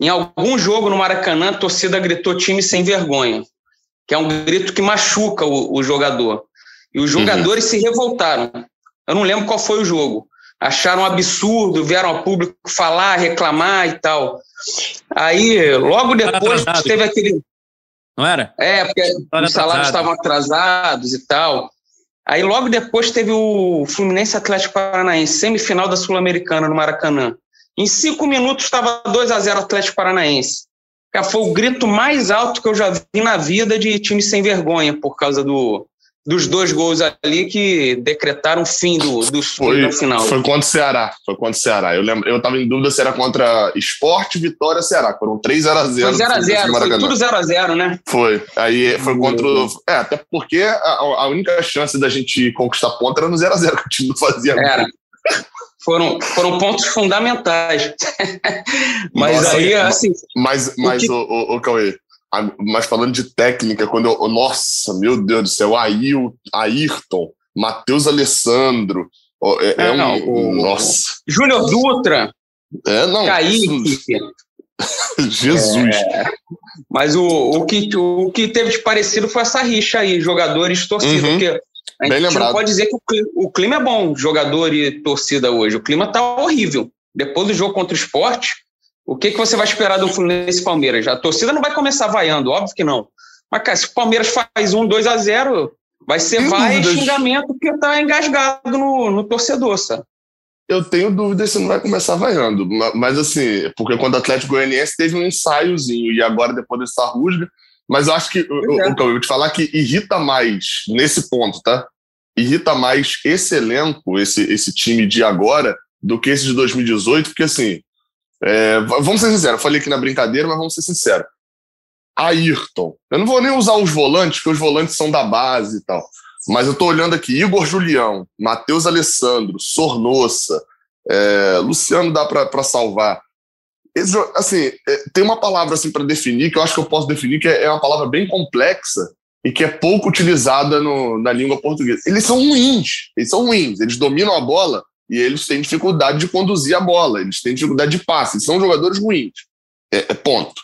em algum jogo no Maracanã, a torcida gritou time sem vergonha, que é um grito que machuca o, o jogador. E os jogadores uhum. se revoltaram. Eu não lembro qual foi o jogo acharam absurdo, vieram ao público falar, reclamar e tal. Aí, logo depois, teve aquele. Não era? É, porque os salários estavam atrasados e tal. Aí, logo depois, teve o Fluminense Atlético Paranaense, semifinal da Sul-Americana no Maracanã. Em cinco minutos, estava 2 a 0 Atlético Paranaense. Foi o grito mais alto que eu já vi na vida de time sem vergonha, por causa do, dos dois gols ali que decretaram o fim do, do foi, final. Foi contra o Ceará. Foi contra o Ceará. Eu lembro, eu tava em dúvida se era contra Esporte, Vitória, Ceará. Foram 3 x 0 Foi 0 x 0 foi tudo 0 x 0 né? Foi. Aí foi contra o... É, até porque a, a, única chance da gente conquistar ponto era no 0 x 0 que o time não fazia. Era. Foram, foram pontos fundamentais. [LAUGHS] mas Nossa, aí, assim... Mas, mas o, que... o, o, o Cauê, mas falando de técnica, quando eu. Nossa, meu Deus do céu, Ail, Ayrton, Matheus Alessandro. É, é, é não, um, o, nossa. Júnior Dutra. É, não. Kaique. [LAUGHS] Jesus. É, mas o, o, que, o que teve de parecido foi essa rixa aí, jogadores torcida. Uhum. Porque a gente não pode dizer que o clima, o clima é bom, jogador e torcida hoje. O clima tá horrível. depois do jogo contra o esporte, o que, que você vai esperar do Fluminense e Palmeiras? A torcida não vai começar vaiando, óbvio que não. Mas, cara, se o Palmeiras faz um 2 a 0 vai ser vai e xingamento porque tá engasgado no, no torcedor, sabe? Eu tenho dúvida se não vai começar vaiando. Mas, assim, porque quando o Atlético Goianiense teve um ensaiozinho e agora depois dessa rusga. Mas eu acho que, é. eu, eu vou te falar que irrita mais nesse ponto, tá? Irrita mais esse elenco, esse, esse time de agora, do que esse de 2018, porque, assim, é, vamos ser sinceros, falei aqui na brincadeira, mas vamos ser sinceros. Ayrton. Eu não vou nem usar os volantes, porque os volantes são da base e tal. Mas eu estou olhando aqui: Igor Julião, Matheus Alessandro, Sornossa, é, Luciano dá para salvar. Esse, assim, é, tem uma palavra assim para definir que eu acho que eu posso definir que é, é uma palavra bem complexa e que é pouco utilizada no, na língua portuguesa. Eles são ruins, eles são ruins, eles dominam a bola e eles têm dificuldade de conduzir a bola, eles têm dificuldade de passe, são jogadores ruins. É, é ponto.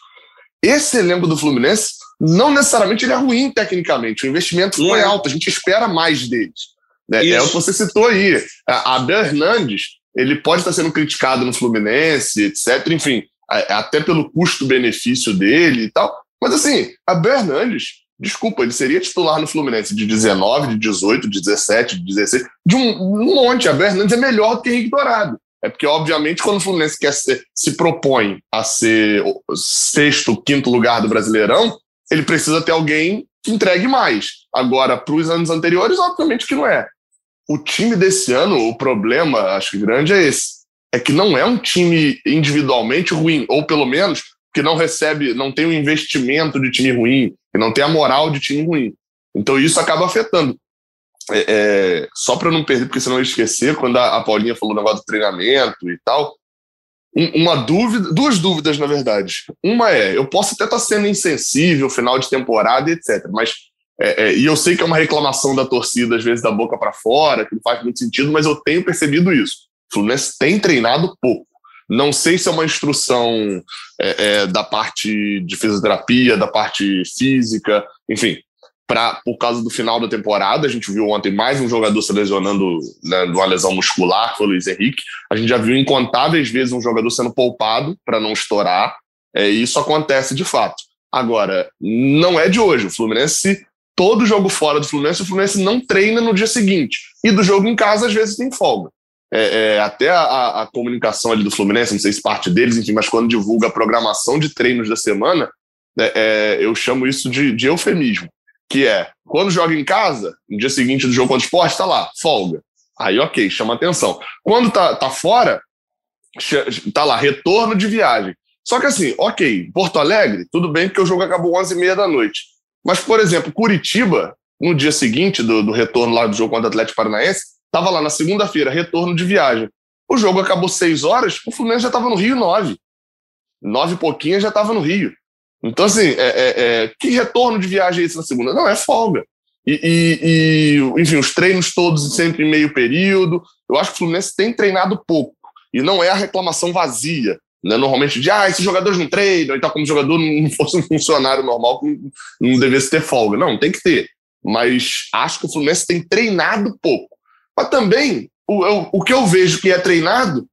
Esse elenco do Fluminense, não necessariamente ele é ruim tecnicamente, o investimento foi é. alto, a gente espera mais deles. Né? É o que você citou aí. A Abel Hernandes, ele pode estar sendo criticado no Fluminense, etc. Enfim, até pelo custo-benefício dele e tal. Mas assim, Abel Hernandes, desculpa, ele seria titular no Fluminense de 19, de 18, de 17, de 16, de um, um monte. Abel Hernandes é melhor do que Henrique Dourado. É porque, obviamente, quando o Fluminense quer ser, se propõe a ser sexto, quinto lugar do Brasileirão, ele precisa ter alguém que entregue mais. Agora, para os anos anteriores, obviamente que não é. O time desse ano, o problema, acho que grande, é esse. É que não é um time individualmente ruim, ou pelo menos que não recebe, não tem o investimento de time ruim, que não tem a moral de time ruim. Então isso acaba afetando. É, é, só para não perder, porque senão eu esquecer, quando a, a Paulinha falou o negócio do treinamento e tal, um, uma dúvida, duas dúvidas na verdade. Uma é, eu posso até estar tá sendo insensível, final de temporada etc, mas é, é, e eu sei que é uma reclamação da torcida, às vezes da boca para fora, que não faz muito sentido, mas eu tenho percebido isso. O Fluminense tem treinado pouco. Não sei se é uma instrução é, é, da parte de fisioterapia, da parte física, enfim, pra, por causa do final da temporada. A gente viu ontem mais um jogador se lesionando né, de uma lesão muscular, foi o Luiz Henrique. A gente já viu incontáveis vezes um jogador sendo poupado para não estourar. É, isso acontece de fato. Agora, não é de hoje. O Fluminense, todo jogo fora do Fluminense, o Fluminense não treina no dia seguinte. E do jogo em casa, às vezes, tem folga. É, é, até a, a, comunicação ali do Fluminense, não sei se parte deles, enfim, mas quando divulga a programação de treinos da semana, é, é eu chamo isso de, de eufemismo que é quando joga em casa, no dia seguinte do jogo contra o esporte, tá lá, folga. Aí, ok, chama atenção. Quando tá, tá fora, tá lá, retorno de viagem. Só que assim, ok, Porto Alegre, tudo bem porque o jogo acabou 11h30 da noite. Mas, por exemplo, Curitiba, no dia seguinte do, do retorno lá do jogo contra o Atlético Paranaense, tava lá na segunda-feira, retorno de viagem. O jogo acabou 6 horas, o Fluminense já tava no Rio 9. Nove e pouquinho já tava no Rio. Então, assim, é, é, é, que retorno de viagem é esse na segunda? Não, é folga. E, e, e, enfim, os treinos todos sempre em meio período. Eu acho que o Fluminense tem treinado pouco. E não é a reclamação vazia. Né? Normalmente, de ah, esses jogadores não treinam, e tal, como jogador não fosse um funcionário normal, não devesse ter folga. Não, tem que ter. Mas acho que o Fluminense tem treinado pouco. Mas também, o, o que eu vejo que é treinado,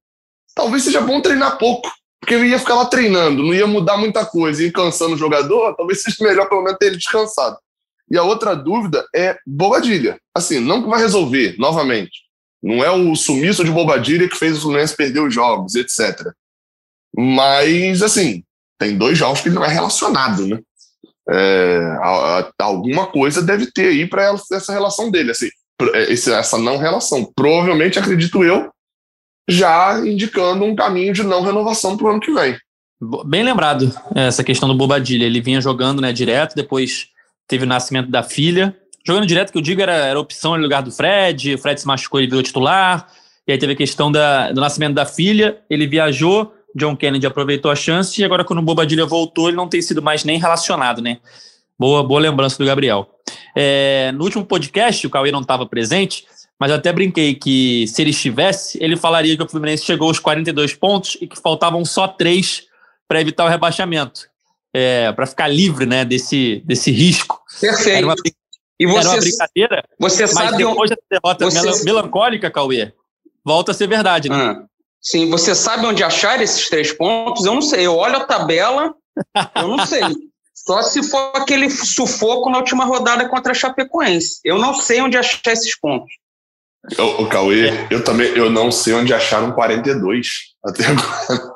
talvez seja bom treinar pouco. Porque eu ia ficar lá treinando, não ia mudar muita coisa, ia cansando o jogador, talvez seja melhor pelo menos ter ele descansado. E a outra dúvida é Bobadilha. Assim, não vai resolver, novamente. Não é o sumiço de Bobadilha que fez o Fluminense perder os jogos, etc. Mas, assim, tem dois jogos que ele não é relacionado, né? É, alguma coisa deve ter aí para essa relação dele, assim, essa não relação. Provavelmente, acredito eu, já indicando um caminho de não renovação para o ano que vem. Bem lembrado essa questão do Bobadilha. Ele vinha jogando né, direto, depois teve o nascimento da filha. Jogando direto, que eu digo, era, era opção no lugar do Fred. O Fred se machucou, ele virou titular. E aí teve a questão da, do nascimento da filha. Ele viajou, John Kennedy aproveitou a chance. E agora, quando o Bobadilha voltou, ele não tem sido mais nem relacionado, né? Boa, boa lembrança do Gabriel. É, no último podcast, o Cauê não estava presente, mas eu até brinquei que se ele estivesse, ele falaria que o Fluminense chegou aos 42 pontos e que faltavam só três para evitar o rebaixamento, é, para ficar livre né, desse, desse risco. Perfeito. Era uma, e você, era uma brincadeira, você mas sabe depois dessa derrota você... melancólica, Cauê, volta a ser verdade. Né? Ah. Sim, você sabe onde achar esses três pontos? Eu não sei. Eu olho a tabela, eu não sei. [LAUGHS] Só se for aquele sufoco na última rodada contra a Chapecoense. Eu não sei onde achar esses pontos. O, o Cauê, eu também eu não sei onde acharam 42 até agora.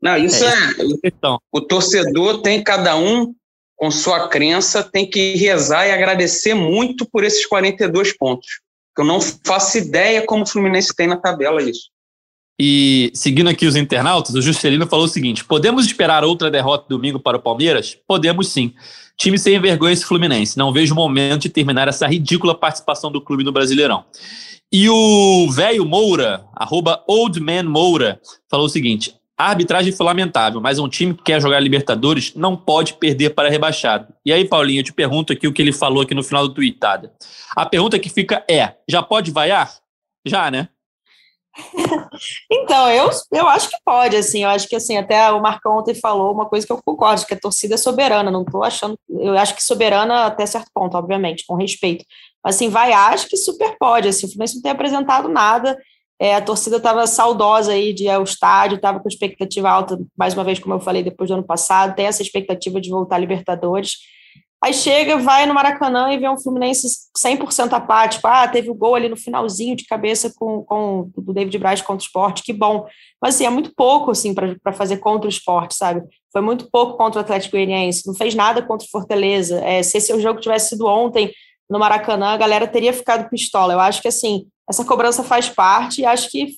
Não, isso é. é o torcedor tem cada um com sua crença, tem que rezar e agradecer muito por esses 42 pontos. Eu não faço ideia como o Fluminense tem na tabela isso. E seguindo aqui os internautas, o Juscelino falou o seguinte: podemos esperar outra derrota domingo para o Palmeiras? Podemos sim. Time sem vergonha esse Fluminense. Não vejo momento de terminar essa ridícula participação do clube no Brasileirão. E o velho Moura, arroba Oldman Moura, falou o seguinte: a arbitragem foi lamentável, mas um time que quer jogar Libertadores não pode perder para rebaixado. E aí, Paulinho, eu te pergunto aqui o que ele falou aqui no final do tweetada. A pergunta que fica é: já pode vaiar? Já, né? [LAUGHS] então, eu, eu acho que pode, assim, eu acho que assim, até o Marcão ontem falou uma coisa que eu concordo, que a torcida é soberana, não estou achando, eu acho que soberana até certo ponto, obviamente, com respeito. Mas assim, vai, acho que super pode, assim, o Fluminense não tem apresentado nada, é, a torcida estava saudosa aí de ir ao estádio, estava com expectativa alta, mais uma vez, como eu falei, depois do ano passado, tem essa expectativa de voltar a Libertadores, Aí chega, vai no Maracanã e vê um Fluminense 100% apático. Ah, teve o gol ali no finalzinho de cabeça com, com o David Braz contra o esporte, que bom. Mas assim, é muito pouco assim, para fazer contra o esporte, sabe? Foi muito pouco contra o Atlético Goianiense, não fez nada contra o Fortaleza. É, se esse jogo tivesse sido ontem no Maracanã, a galera teria ficado pistola. Eu acho que assim, essa cobrança faz parte e acho que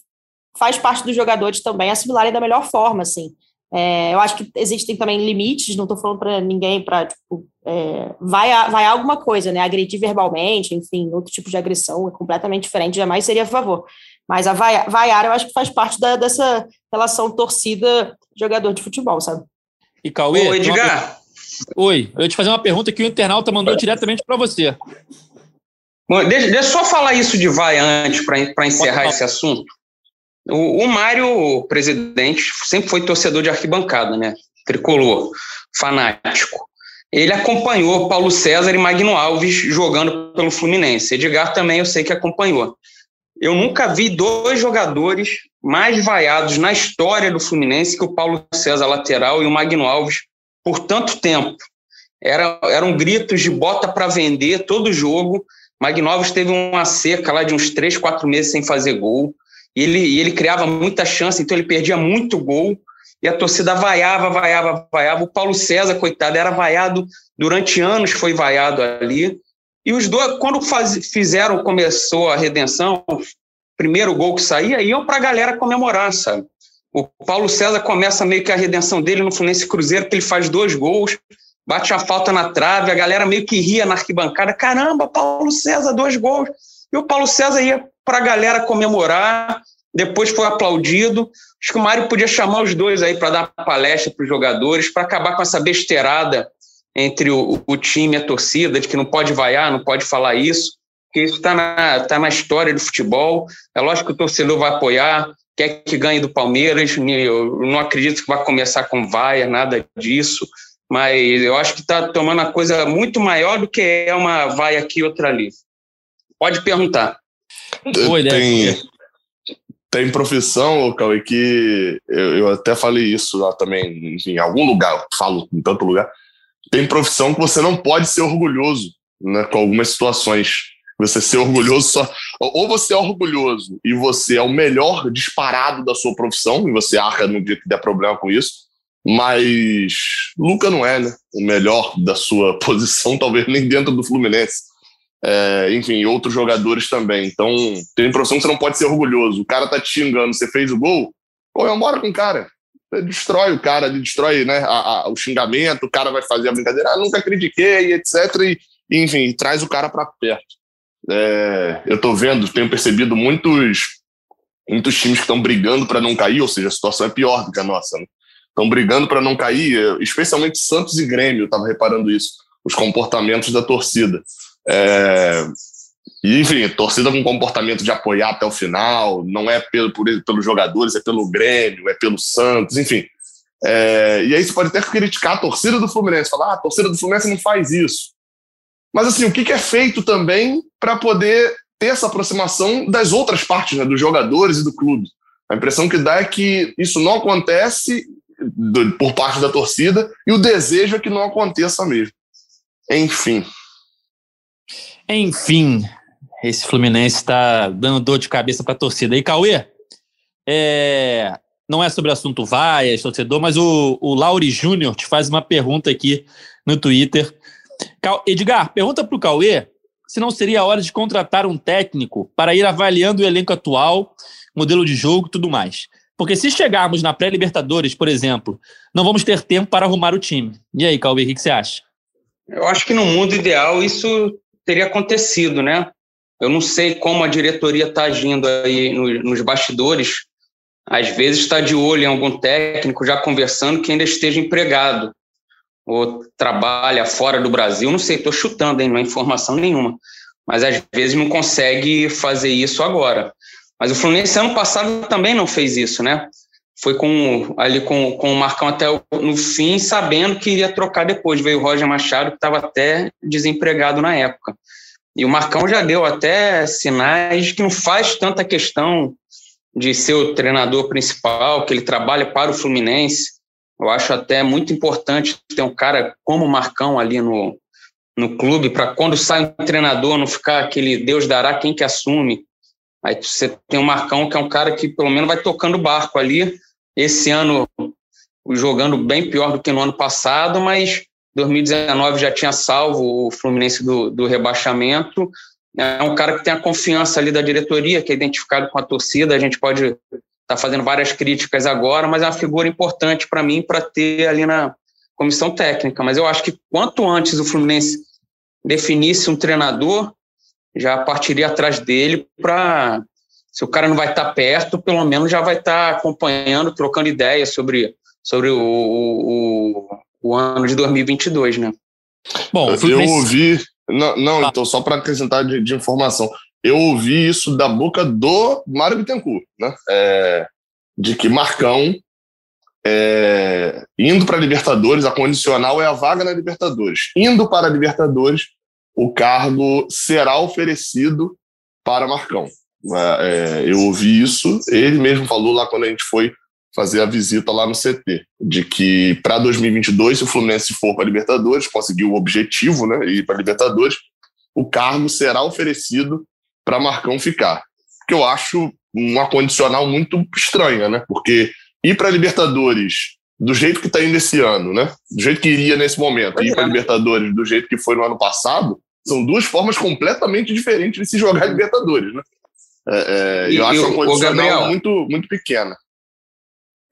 faz parte dos jogadores também assimilarem da melhor forma, assim. É, eu acho que existem também limites, não estou falando para ninguém para, tipo, é, vai, vai alguma coisa, né? Agredir verbalmente, enfim, outro tipo de agressão é completamente diferente, jamais seria a favor. Mas a vai, vaiar eu acho que faz parte da, dessa relação torcida-jogador de futebol, sabe? E Cauê. Oi, Edgar. Uma... Oi, eu ia te fazer uma pergunta que o internauta mandou diretamente para você. Bom, deixa, deixa eu só falar isso de vai antes para encerrar esse assunto. O, o Mário, presidente, sempre foi torcedor de arquibancada, né? Tricolor, fanático. Ele acompanhou Paulo César e Magno Alves jogando pelo Fluminense. Edgar também eu sei que acompanhou. Eu nunca vi dois jogadores mais vaiados na história do Fluminense que o Paulo César lateral e o Magno Alves por tanto tempo. Era, eram gritos de bota para vender todo jogo. Magno Alves teve uma seca lá de uns três, quatro meses sem fazer gol. E ele, e ele criava muita chance, então ele perdia muito gol. E a torcida vaiava, vaiava, vaiava. O Paulo César, coitado, era vaiado durante anos, foi vaiado ali. E os dois, quando faz, fizeram, começou a redenção, o primeiro gol que saía, iam para a galera comemorar, sabe? O Paulo César começa meio que a redenção dele no Fluminense Cruzeiro, que ele faz dois gols, bate a falta na trave, a galera meio que ria na arquibancada. Caramba, Paulo César, dois gols. E o Paulo César ia para a galera comemorar, depois foi aplaudido. Acho que o Mário podia chamar os dois aí para dar palestra para os jogadores, para acabar com essa besteirada entre o, o, time e a torcida, de que não pode vaiar, não pode falar isso, porque isso está na, tá na história do futebol. É lógico que o torcedor vai apoiar, quer que ganhe do Palmeiras, eu não acredito que vai começar com vaia, nada disso, mas eu acho que está tomando a coisa muito maior do que é uma vaia aqui e outra ali. Pode perguntar. [LAUGHS] Tem, tem profissão, Cauê, que eu, eu, até falei isso lá também, em algum lugar, falo em tanto lugar. Tem profissão que você não pode ser orgulhoso né, com algumas situações. Você ser orgulhoso só. Ou você é orgulhoso e você é o melhor disparado da sua profissão, e você arca no dia que der problema com isso, mas Luca não é, né? O melhor da sua [LAUGHS] posição, talvez nem dentro do Fluminense é, enfim, outros jogadores também. Então, tem profissão que você não pode ser orgulhoso. O cara tá te xingando, você fez o gol, comemora com o cara. Você destrói o cara, destrói né, a, a, o xingamento, o cara vai fazer a brincadeira, ah, nunca critiquei, etc. E, enfim, traz o cara para perto. É, eu tô vendo, tenho percebido muitos, muitos times que estão brigando para não cair, ou seja, a situação é pior do que a nossa. Estão né? brigando para não cair, especialmente Santos e Grêmio, eu estava reparando isso, os comportamentos da torcida. É, e, enfim, torcida com comportamento de apoiar até o final, não é pelo, por, pelos jogadores, é pelo Grêmio, é pelo Santos, enfim. É, e aí você pode até criticar a torcida do Fluminense, falar, ah, a torcida do Fluminense não faz isso. Mas, assim, o que, que é feito também para poder ter essa aproximação das outras partes, né, dos jogadores e do clube? A impressão que dá é que isso não acontece do, por parte da torcida e o desejo é que não aconteça mesmo. Enfim. Enfim, esse Fluminense está dando dor de cabeça para a torcida. E Cauê, é, não é sobre o assunto vaias, torcedor, mas o, o Lauri Júnior te faz uma pergunta aqui no Twitter. Edgar, pergunta para o Cauê se não seria a hora de contratar um técnico para ir avaliando o elenco atual, modelo de jogo e tudo mais. Porque se chegarmos na pré-Libertadores, por exemplo, não vamos ter tempo para arrumar o time. E aí, Cauê, o que você acha? Eu acho que no mundo ideal isso teria acontecido, né? Eu não sei como a diretoria está agindo aí nos bastidores. Às vezes está de olho em algum técnico, já conversando, que ainda esteja empregado ou trabalha fora do Brasil, não sei, estou chutando, hein, não é informação nenhuma, mas às vezes não consegue fazer isso agora. Mas o Fluminense ano passado também não fez isso, né? Foi com ali com, com o Marcão até no fim, sabendo que iria trocar depois. Veio o Roger Machado, que estava até desempregado na época. E o Marcão já deu até sinais de que não faz tanta questão de ser o treinador principal, que ele trabalha para o Fluminense. Eu acho até muito importante ter um cara como o Marcão ali no, no clube, para quando sai um treinador não ficar aquele Deus dará quem que assume. Aí você tem o Marcão, que é um cara que pelo menos vai tocando o barco ali. Esse ano jogando bem pior do que no ano passado, mas 2019 já tinha salvo o Fluminense do, do rebaixamento. É um cara que tem a confiança ali da diretoria, que é identificado com a torcida. A gente pode está fazendo várias críticas agora, mas é uma figura importante para mim para ter ali na comissão técnica. Mas eu acho que quanto antes o Fluminense definisse um treinador, já partiria atrás dele para, se o cara não vai estar tá perto, pelo menos já vai estar tá acompanhando, trocando ideias sobre, sobre o, o, o ano de 2022, né? Bom, eu ouvi. Não, não então, só para acrescentar de, de informação eu ouvi isso da boca do Mário Bittencourt, né? É, de que Marcão, é, indo para a Libertadores, a condicional é a vaga na Libertadores. Indo para a Libertadores, o cargo será oferecido para Marcão. É, é eu ouvi isso, ele mesmo falou lá quando a gente foi fazer a visita lá no CT, de que para 2022, se o Fluminense for para a Libertadores, conseguiu o objetivo, né, ir para a Libertadores, o cargo será oferecido para Marcão ficar. Que eu acho uma condicional muito estranha, né? Porque ir para Libertadores do jeito que está indo esse ano, né? Do jeito que iria nesse momento, e ir para é. Libertadores do jeito que foi no ano passado, são duas formas completamente diferentes de se jogar Libertadores, né? É, é, eu acho uma condicional Gabriel, muito, muito pequena.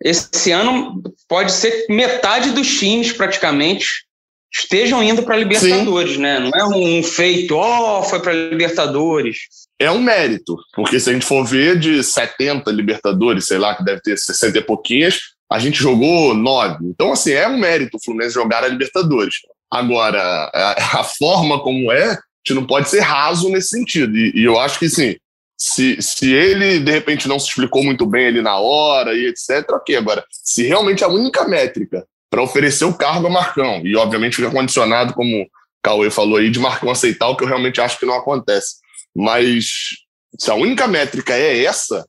Esse ano pode ser metade dos times, praticamente, estejam indo para a Libertadores, Sim. né? Não é um feito, ó, oh, foi para Libertadores. É um mérito, porque se a gente for ver de 70 Libertadores, sei lá, que deve ter 60 e pouquinhas, a gente jogou nove. Então, assim, é um mérito o Fluminense jogar a Libertadores. Agora, a, a, forma como é, a gente não pode ser raso nesse sentido. E, e eu acho que, sim, se, se ele, de repente, não se explicou muito bem ali na hora e etc., ok. Agora, se realmente a única métrica para oferecer o cargo a Marcão. E, obviamente, fica condicionado, como o Cauê falou aí, de Marcão aceitar, o que eu realmente acho que não acontece. Mas se a única métrica é essa,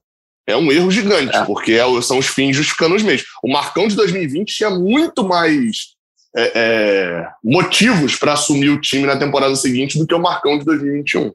é um erro gigante, é. porque é são os fins justificando os meios. O Marcão de 2020 tinha muito mais é, é, motivos para assumir o time na temporada seguinte do que o Marcão de 2021.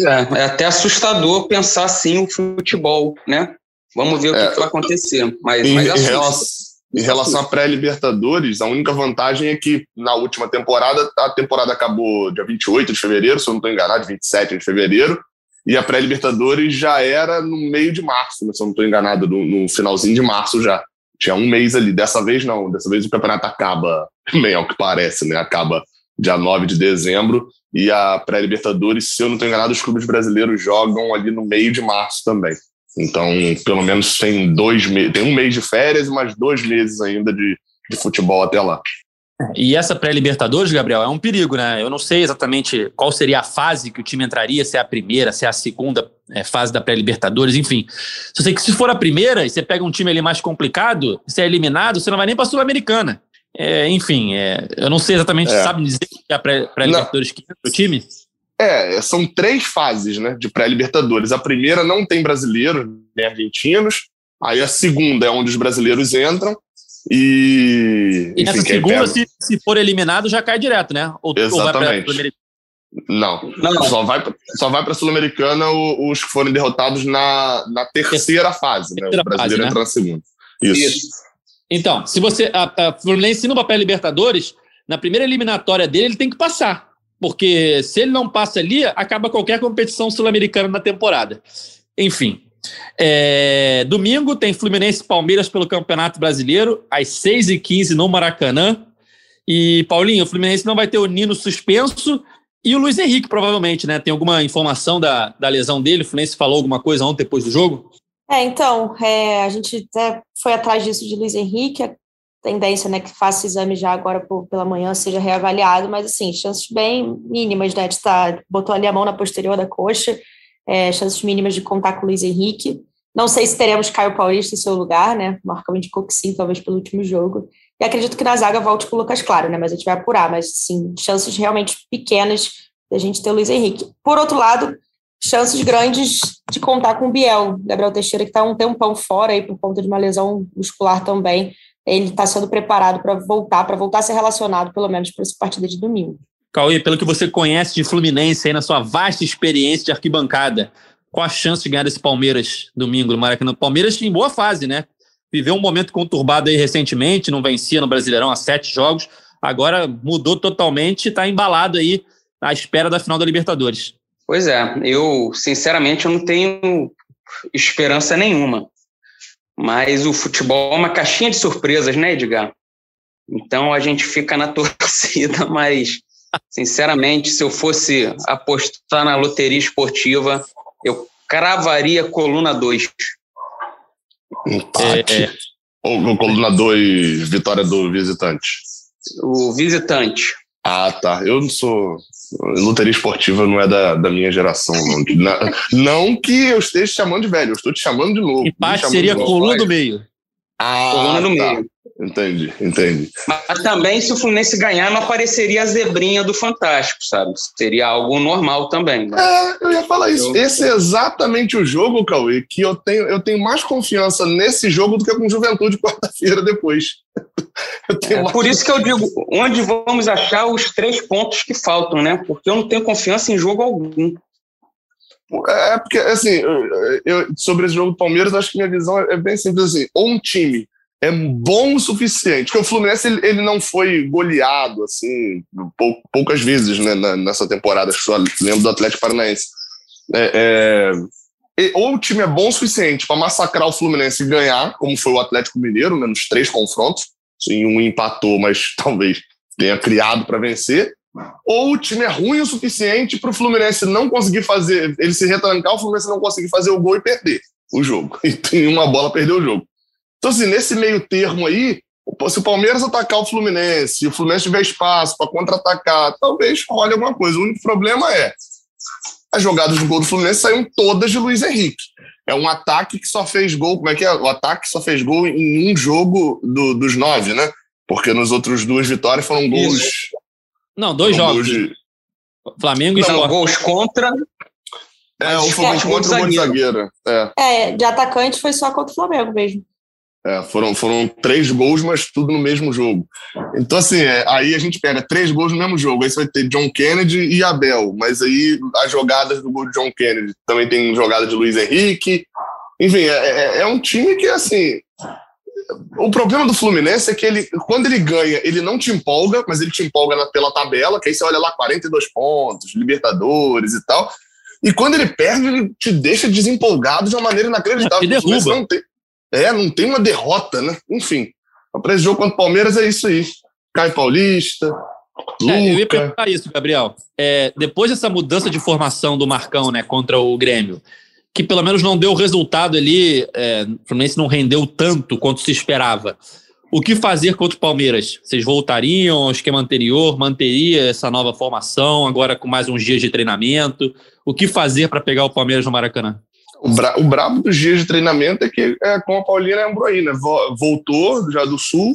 É, é até assustador pensar assim o futebol, né? Vamos ver o que, é. vai acontecer. Mas, em, mas em relação, em relação à pré-Libertadores, a única vantagem é que na última temporada, a temporada acabou dia 28 de fevereiro, se eu não estou enganado, 27 de fevereiro, e a pré-Libertadores já era no meio de março, se eu não estou enganado, no, no, finalzinho de março já. Tinha um mês ali. Dessa vez não, dessa vez o campeonato acaba, [LAUGHS] bem ao que parece, né? Acaba dia 9 de dezembro, e a pré-Libertadores, se eu não estou enganado, os clubes brasileiros jogam ali no meio de março também. Então, pelo menos tem dois meses, tem um mês de férias e mais dois meses ainda de, de futebol até lá. E essa pré-Libertadores, Gabriel, é um perigo, né? Eu não sei exatamente qual seria a fase que o time entraria, se é a primeira, se é a segunda é, fase da pré-Libertadores, enfim. Só sei que se for a primeira e você pega um time ali mais complicado, você é eliminado, você não vai nem para a Sul-Americana. É, enfim, é, eu não sei exatamente, é. sabe dizer que é a pré-Libertadores que entra o time? É, são três fases né, de pré-Libertadores. A primeira não tem brasileiros nem argentinos. Aí a segunda é onde os brasileiros entram. E, e nessa segunda, se, se for eliminado, já cai direto, né? Ou, Exatamente. Ou não, não, só vai, só vai para a Sul-Americana os que forem derrotados na, na terceira fase, né? O brasileiro fase, né? entra na segunda. Isso. Isso. Então, se você. A, a Fluminense no papel Libertadores, na primeira eliminatória dele, ele tem que passar. Porque se ele não passa ali, acaba qualquer competição sul-americana na temporada. Enfim. É, domingo tem Fluminense e Palmeiras pelo Campeonato Brasileiro, às 6h15 no Maracanã. E, Paulinho, o Fluminense não vai ter o Nino suspenso e o Luiz Henrique, provavelmente, né? Tem alguma informação da, da lesão dele? O Fluminense falou alguma coisa ontem depois do jogo? É, então, é, a gente até foi atrás disso de Luiz Henrique, tendência, né, que faça exame já agora por, pela manhã, seja reavaliado, mas assim, chances bem mínimas, né, de estar, botou ali a mão na posterior da coxa, é, chances mínimas de contar com o Luiz Henrique. Não sei se teremos Caio Paulista em seu lugar, né, Marcão indicou que sim, talvez pelo último jogo, e acredito que na zaga volte com o Lucas Claro, né, mas a gente vai apurar, mas sim, chances realmente pequenas da gente ter o Luiz Henrique. Por outro lado, chances grandes de contar com o Biel, Gabriel Teixeira, que está um tempão fora aí por conta de uma lesão muscular também, ele está sendo preparado para voltar, para voltar a ser relacionado, pelo menos, para essa partida de domingo. Cauê, pelo que você conhece de Fluminense aí na sua vasta experiência de arquibancada, qual a chance de ganhar desse Palmeiras domingo no Maracanã? Palmeiras em boa fase, né? Viveu um momento conturbado aí recentemente, não vencia no Brasileirão há sete jogos, agora mudou totalmente, está embalado aí à espera da final da Libertadores. Pois é, eu sinceramente eu não tenho esperança nenhuma. Mas o futebol é uma caixinha de surpresas, né, Edgar? Então a gente fica na [LAUGHS] torcida, mas sinceramente, se eu fosse apostar na loteria esportiva, eu cravaria coluna 2. Empate. É, é. Ou coluna 2, vitória do visitante? O visitante. Ah, tá. Eu não sou. Loteria esportiva não é da, da minha geração. Não. [LAUGHS] não que eu esteja chamando de velho, eu estou te chamando de novo. Empate seria coluna do meio. Ah, coluna do tá. meio. Entendi, entendi. Mas também, se o Fluminense ganhar, não apareceria a zebrinha do Fantástico, sabe? Seria algo normal também. Né? É, eu ia falar isso. Esse é exatamente o jogo, Cauê, que eu tenho, eu tenho mais confiança nesse jogo do que com Juventude quarta-feira depois. [LAUGHS] é, mais... Por isso que eu digo, onde vamos achar os três pontos que faltam, né? Porque eu não tenho confiança em jogo algum. É porque, assim, eu, sobre esse jogo do Palmeiras, acho que minha visão é bem simples assim. Ou um time é bom o suficiente. Porque o Fluminense ele, ele não foi goleado assim pou, poucas vezes né, na, nessa temporada. Só lembro do Atlético Paranaense. É, é, ou o time é bom o suficiente para massacrar o Fluminense e ganhar, como foi o Atlético Mineiro, né, nos três confrontos. Sim, um empatou, mas [LAUGHS] talvez tenha criado para vencer. Ou o time é ruim o suficiente para o Fluminense não conseguir fazer, ele se retrancar, o Fluminense não conseguir fazer o gol e perder o jogo. [LAUGHS] E em uma bola perder o jogo. Então, assim, nesse meio termo aí, se o Palmeiras atacar o Fluminense, se o Fluminense tiver espaço para contra-atacar, talvez role alguma coisa. O único problema é as jogadas do gol do Fluminense saíram todas de Luiz Henrique. É um ataque que só fez gol. Como é que é? O ataque só fez gol em um jogo do, dos nove, né? Porque nos outros duas vitórias foram gols. Isso. Não, dois jogos. De... Flamengo e Não, gols contra. É, um foi contra o gol de zagueiro. É. é, de atacante foi só contra o Flamengo mesmo. É, foram, foram três gols, mas tudo no mesmo jogo. Então, assim, é, aí a gente pega três gols no mesmo jogo. Aí você vai ter John Kennedy e Abel. Mas aí as jogadas do gol de John Kennedy também tem jogada de Luiz Henrique. Enfim, é, é, é um time que, assim. O problema do Fluminense é que ele, quando ele ganha, ele não te empolga, mas ele te empolga na, pela tabela, que aí você olha lá 42 pontos, Libertadores e tal. E quando ele perde, ele te deixa desempolgado de uma maneira inacreditável. Ele derruba. Não tem, é, não tem uma derrota, né? Enfim. Para esse jogo contra o Palmeiras é isso aí. Cai Paulista. Luca. É, eu ia perguntar isso, Gabriel. É, depois dessa mudança de formação do Marcão né, contra o Grêmio, que pelo menos não deu resultado ali, é, o Fluminense não rendeu tanto quanto se esperava. O que fazer contra o Palmeiras? Vocês voltariam ao esquema anterior? Manteria essa nova formação, agora com mais uns dias de treinamento? O que fazer para pegar o Palmeiras no Maracanã? O, bra o brabo dos dias de treinamento é que, é, como a Paulina lembrou aí, né? Voltou já do Sul,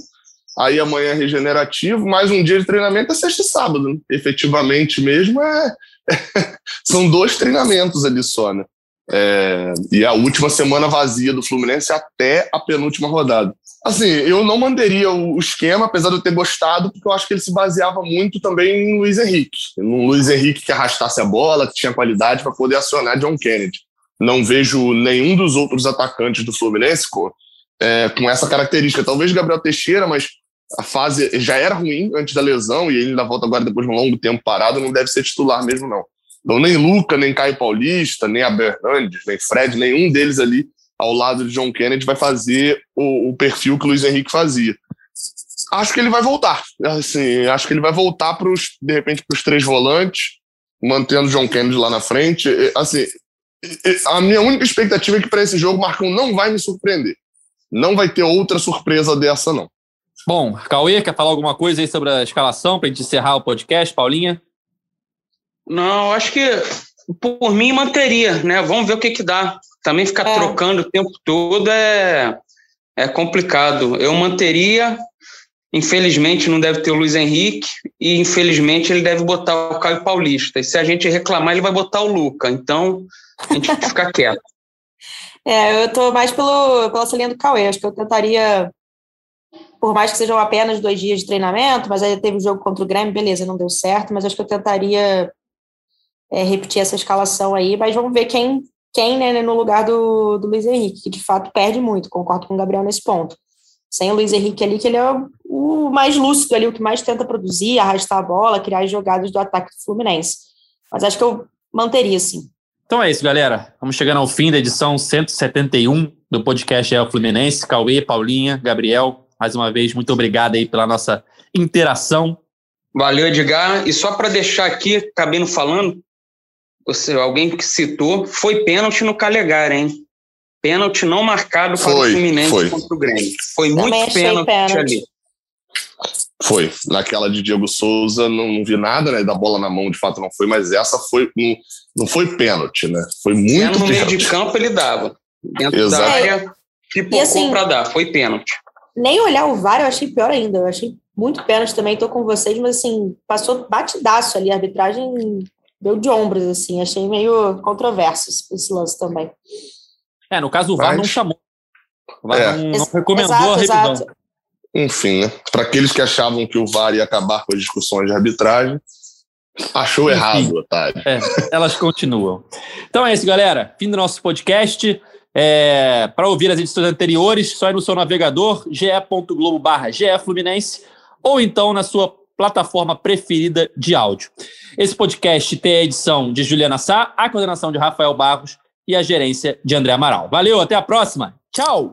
aí amanhã é regenerativo, mais um dia de treinamento é sexta e sábado. Né? Efetivamente mesmo, é, é, [LAUGHS] são dois treinamentos ali só, né? É, e a última semana vazia do Fluminense até a penúltima rodada. Assim, eu não manteria o esquema, apesar de eu ter gostado, porque eu acho que ele se baseava muito também em Luiz Henrique. No Luiz Henrique que arrastasse a bola, que tinha qualidade para poder acionar John Kennedy. Não vejo nenhum dos outros atacantes do Fluminense é, com essa característica. Talvez Gabriel Teixeira, mas a fase já era ruim antes da lesão e ele ainda volta agora depois de um longo tempo parado, não deve ser titular mesmo, não. Então, nem Luca, nem Caio Paulista, nem a Hernandes, nem Fred, nenhum deles ali ao lado de John Kennedy vai fazer o, o perfil que o Luiz Henrique fazia. Acho que ele vai voltar. Assim, acho que ele vai voltar pros, de repente para os três volantes, mantendo John Kennedy lá na frente. Assim, a minha única expectativa é que para esse jogo o Marcão não vai me surpreender. Não vai ter outra surpresa dessa, não. Bom, Cauê, quer falar alguma coisa aí sobre a escalação para a gente encerrar o podcast, Paulinha? Não, acho que por mim manteria, né? Vamos ver o que que dá. Também ficar é. trocando o tempo todo é, é complicado. Eu manteria, infelizmente não deve ter o Luiz Henrique e infelizmente ele deve botar o Caio Paulista. E se a gente reclamar, ele vai botar o Luca. Então, a gente fica quieto. É, eu tô mais pelo, pela linha do Cauê. Acho que eu tentaria, por mais que sejam apenas dois dias de treinamento, mas aí teve um jogo contra o Grêmio, beleza, não deu certo, mas acho que eu tentaria é, repetir essa escalação aí, mas vamos ver quem, quem né, no lugar do, do Luiz Henrique, que de fato perde muito, concordo com o Gabriel nesse ponto. Sem o Luiz Henrique ali, que ele é o, mais lúcido ali, o que mais tenta produzir, arrastar a bola, criar as jogadas do ataque do Fluminense. Mas acho que eu manteria, sim. Então é isso, galera. Vamos chegando ao fim da edição 171 do podcast É o Fluminense. Cauê, Paulinha, Gabriel, mais uma vez, muito obrigado aí pela nossa interação. Valeu, Edgar. E só para deixar aqui, acabei não falando, você, alguém que citou, foi pênalti no Calegari, hein? Pênalti não marcado para foi, o Fluminense foi. contra o Grêmio. Foi Também muito pênalti, pênalti, ali. Foi. Naquela de Diego Souza, não, não, vi nada, né? Da bola na mão, de fato, não foi, mas essa foi. Não, não foi pênalti, né? Foi muito. no meio de campo ele dava. Dentro Exato. da área, tipo, assim, para dar. Foi pênalti. Nem olhar o VAR eu achei pior ainda. Eu achei muito pênalti também, tô com vocês, mas assim, passou batidaço ali. A arbitragem deu de ombros, assim. Achei meio controverso esse lance também. É, no caso, o VAR Mas... não chamou. O VAR é. não, não, recomendou exato, a revisão. Exato. Enfim, né? Para aqueles que achavam que o VAR ia acabar com as discussões de arbitragem, achou Enfim, errado, otário. É, elas continuam. Então é isso, galera. Fim do nosso podcast. É, Para ouvir as edições anteriores, só ir no seu navegador, ge.globo barra Fluminense, ou então na sua plataforma preferida de áudio. Esse podcast tem a edição de Juliana Sá, a coordenação de Rafael Barros e a gerência de André Amaral. Valeu, até a próxima. Tchau.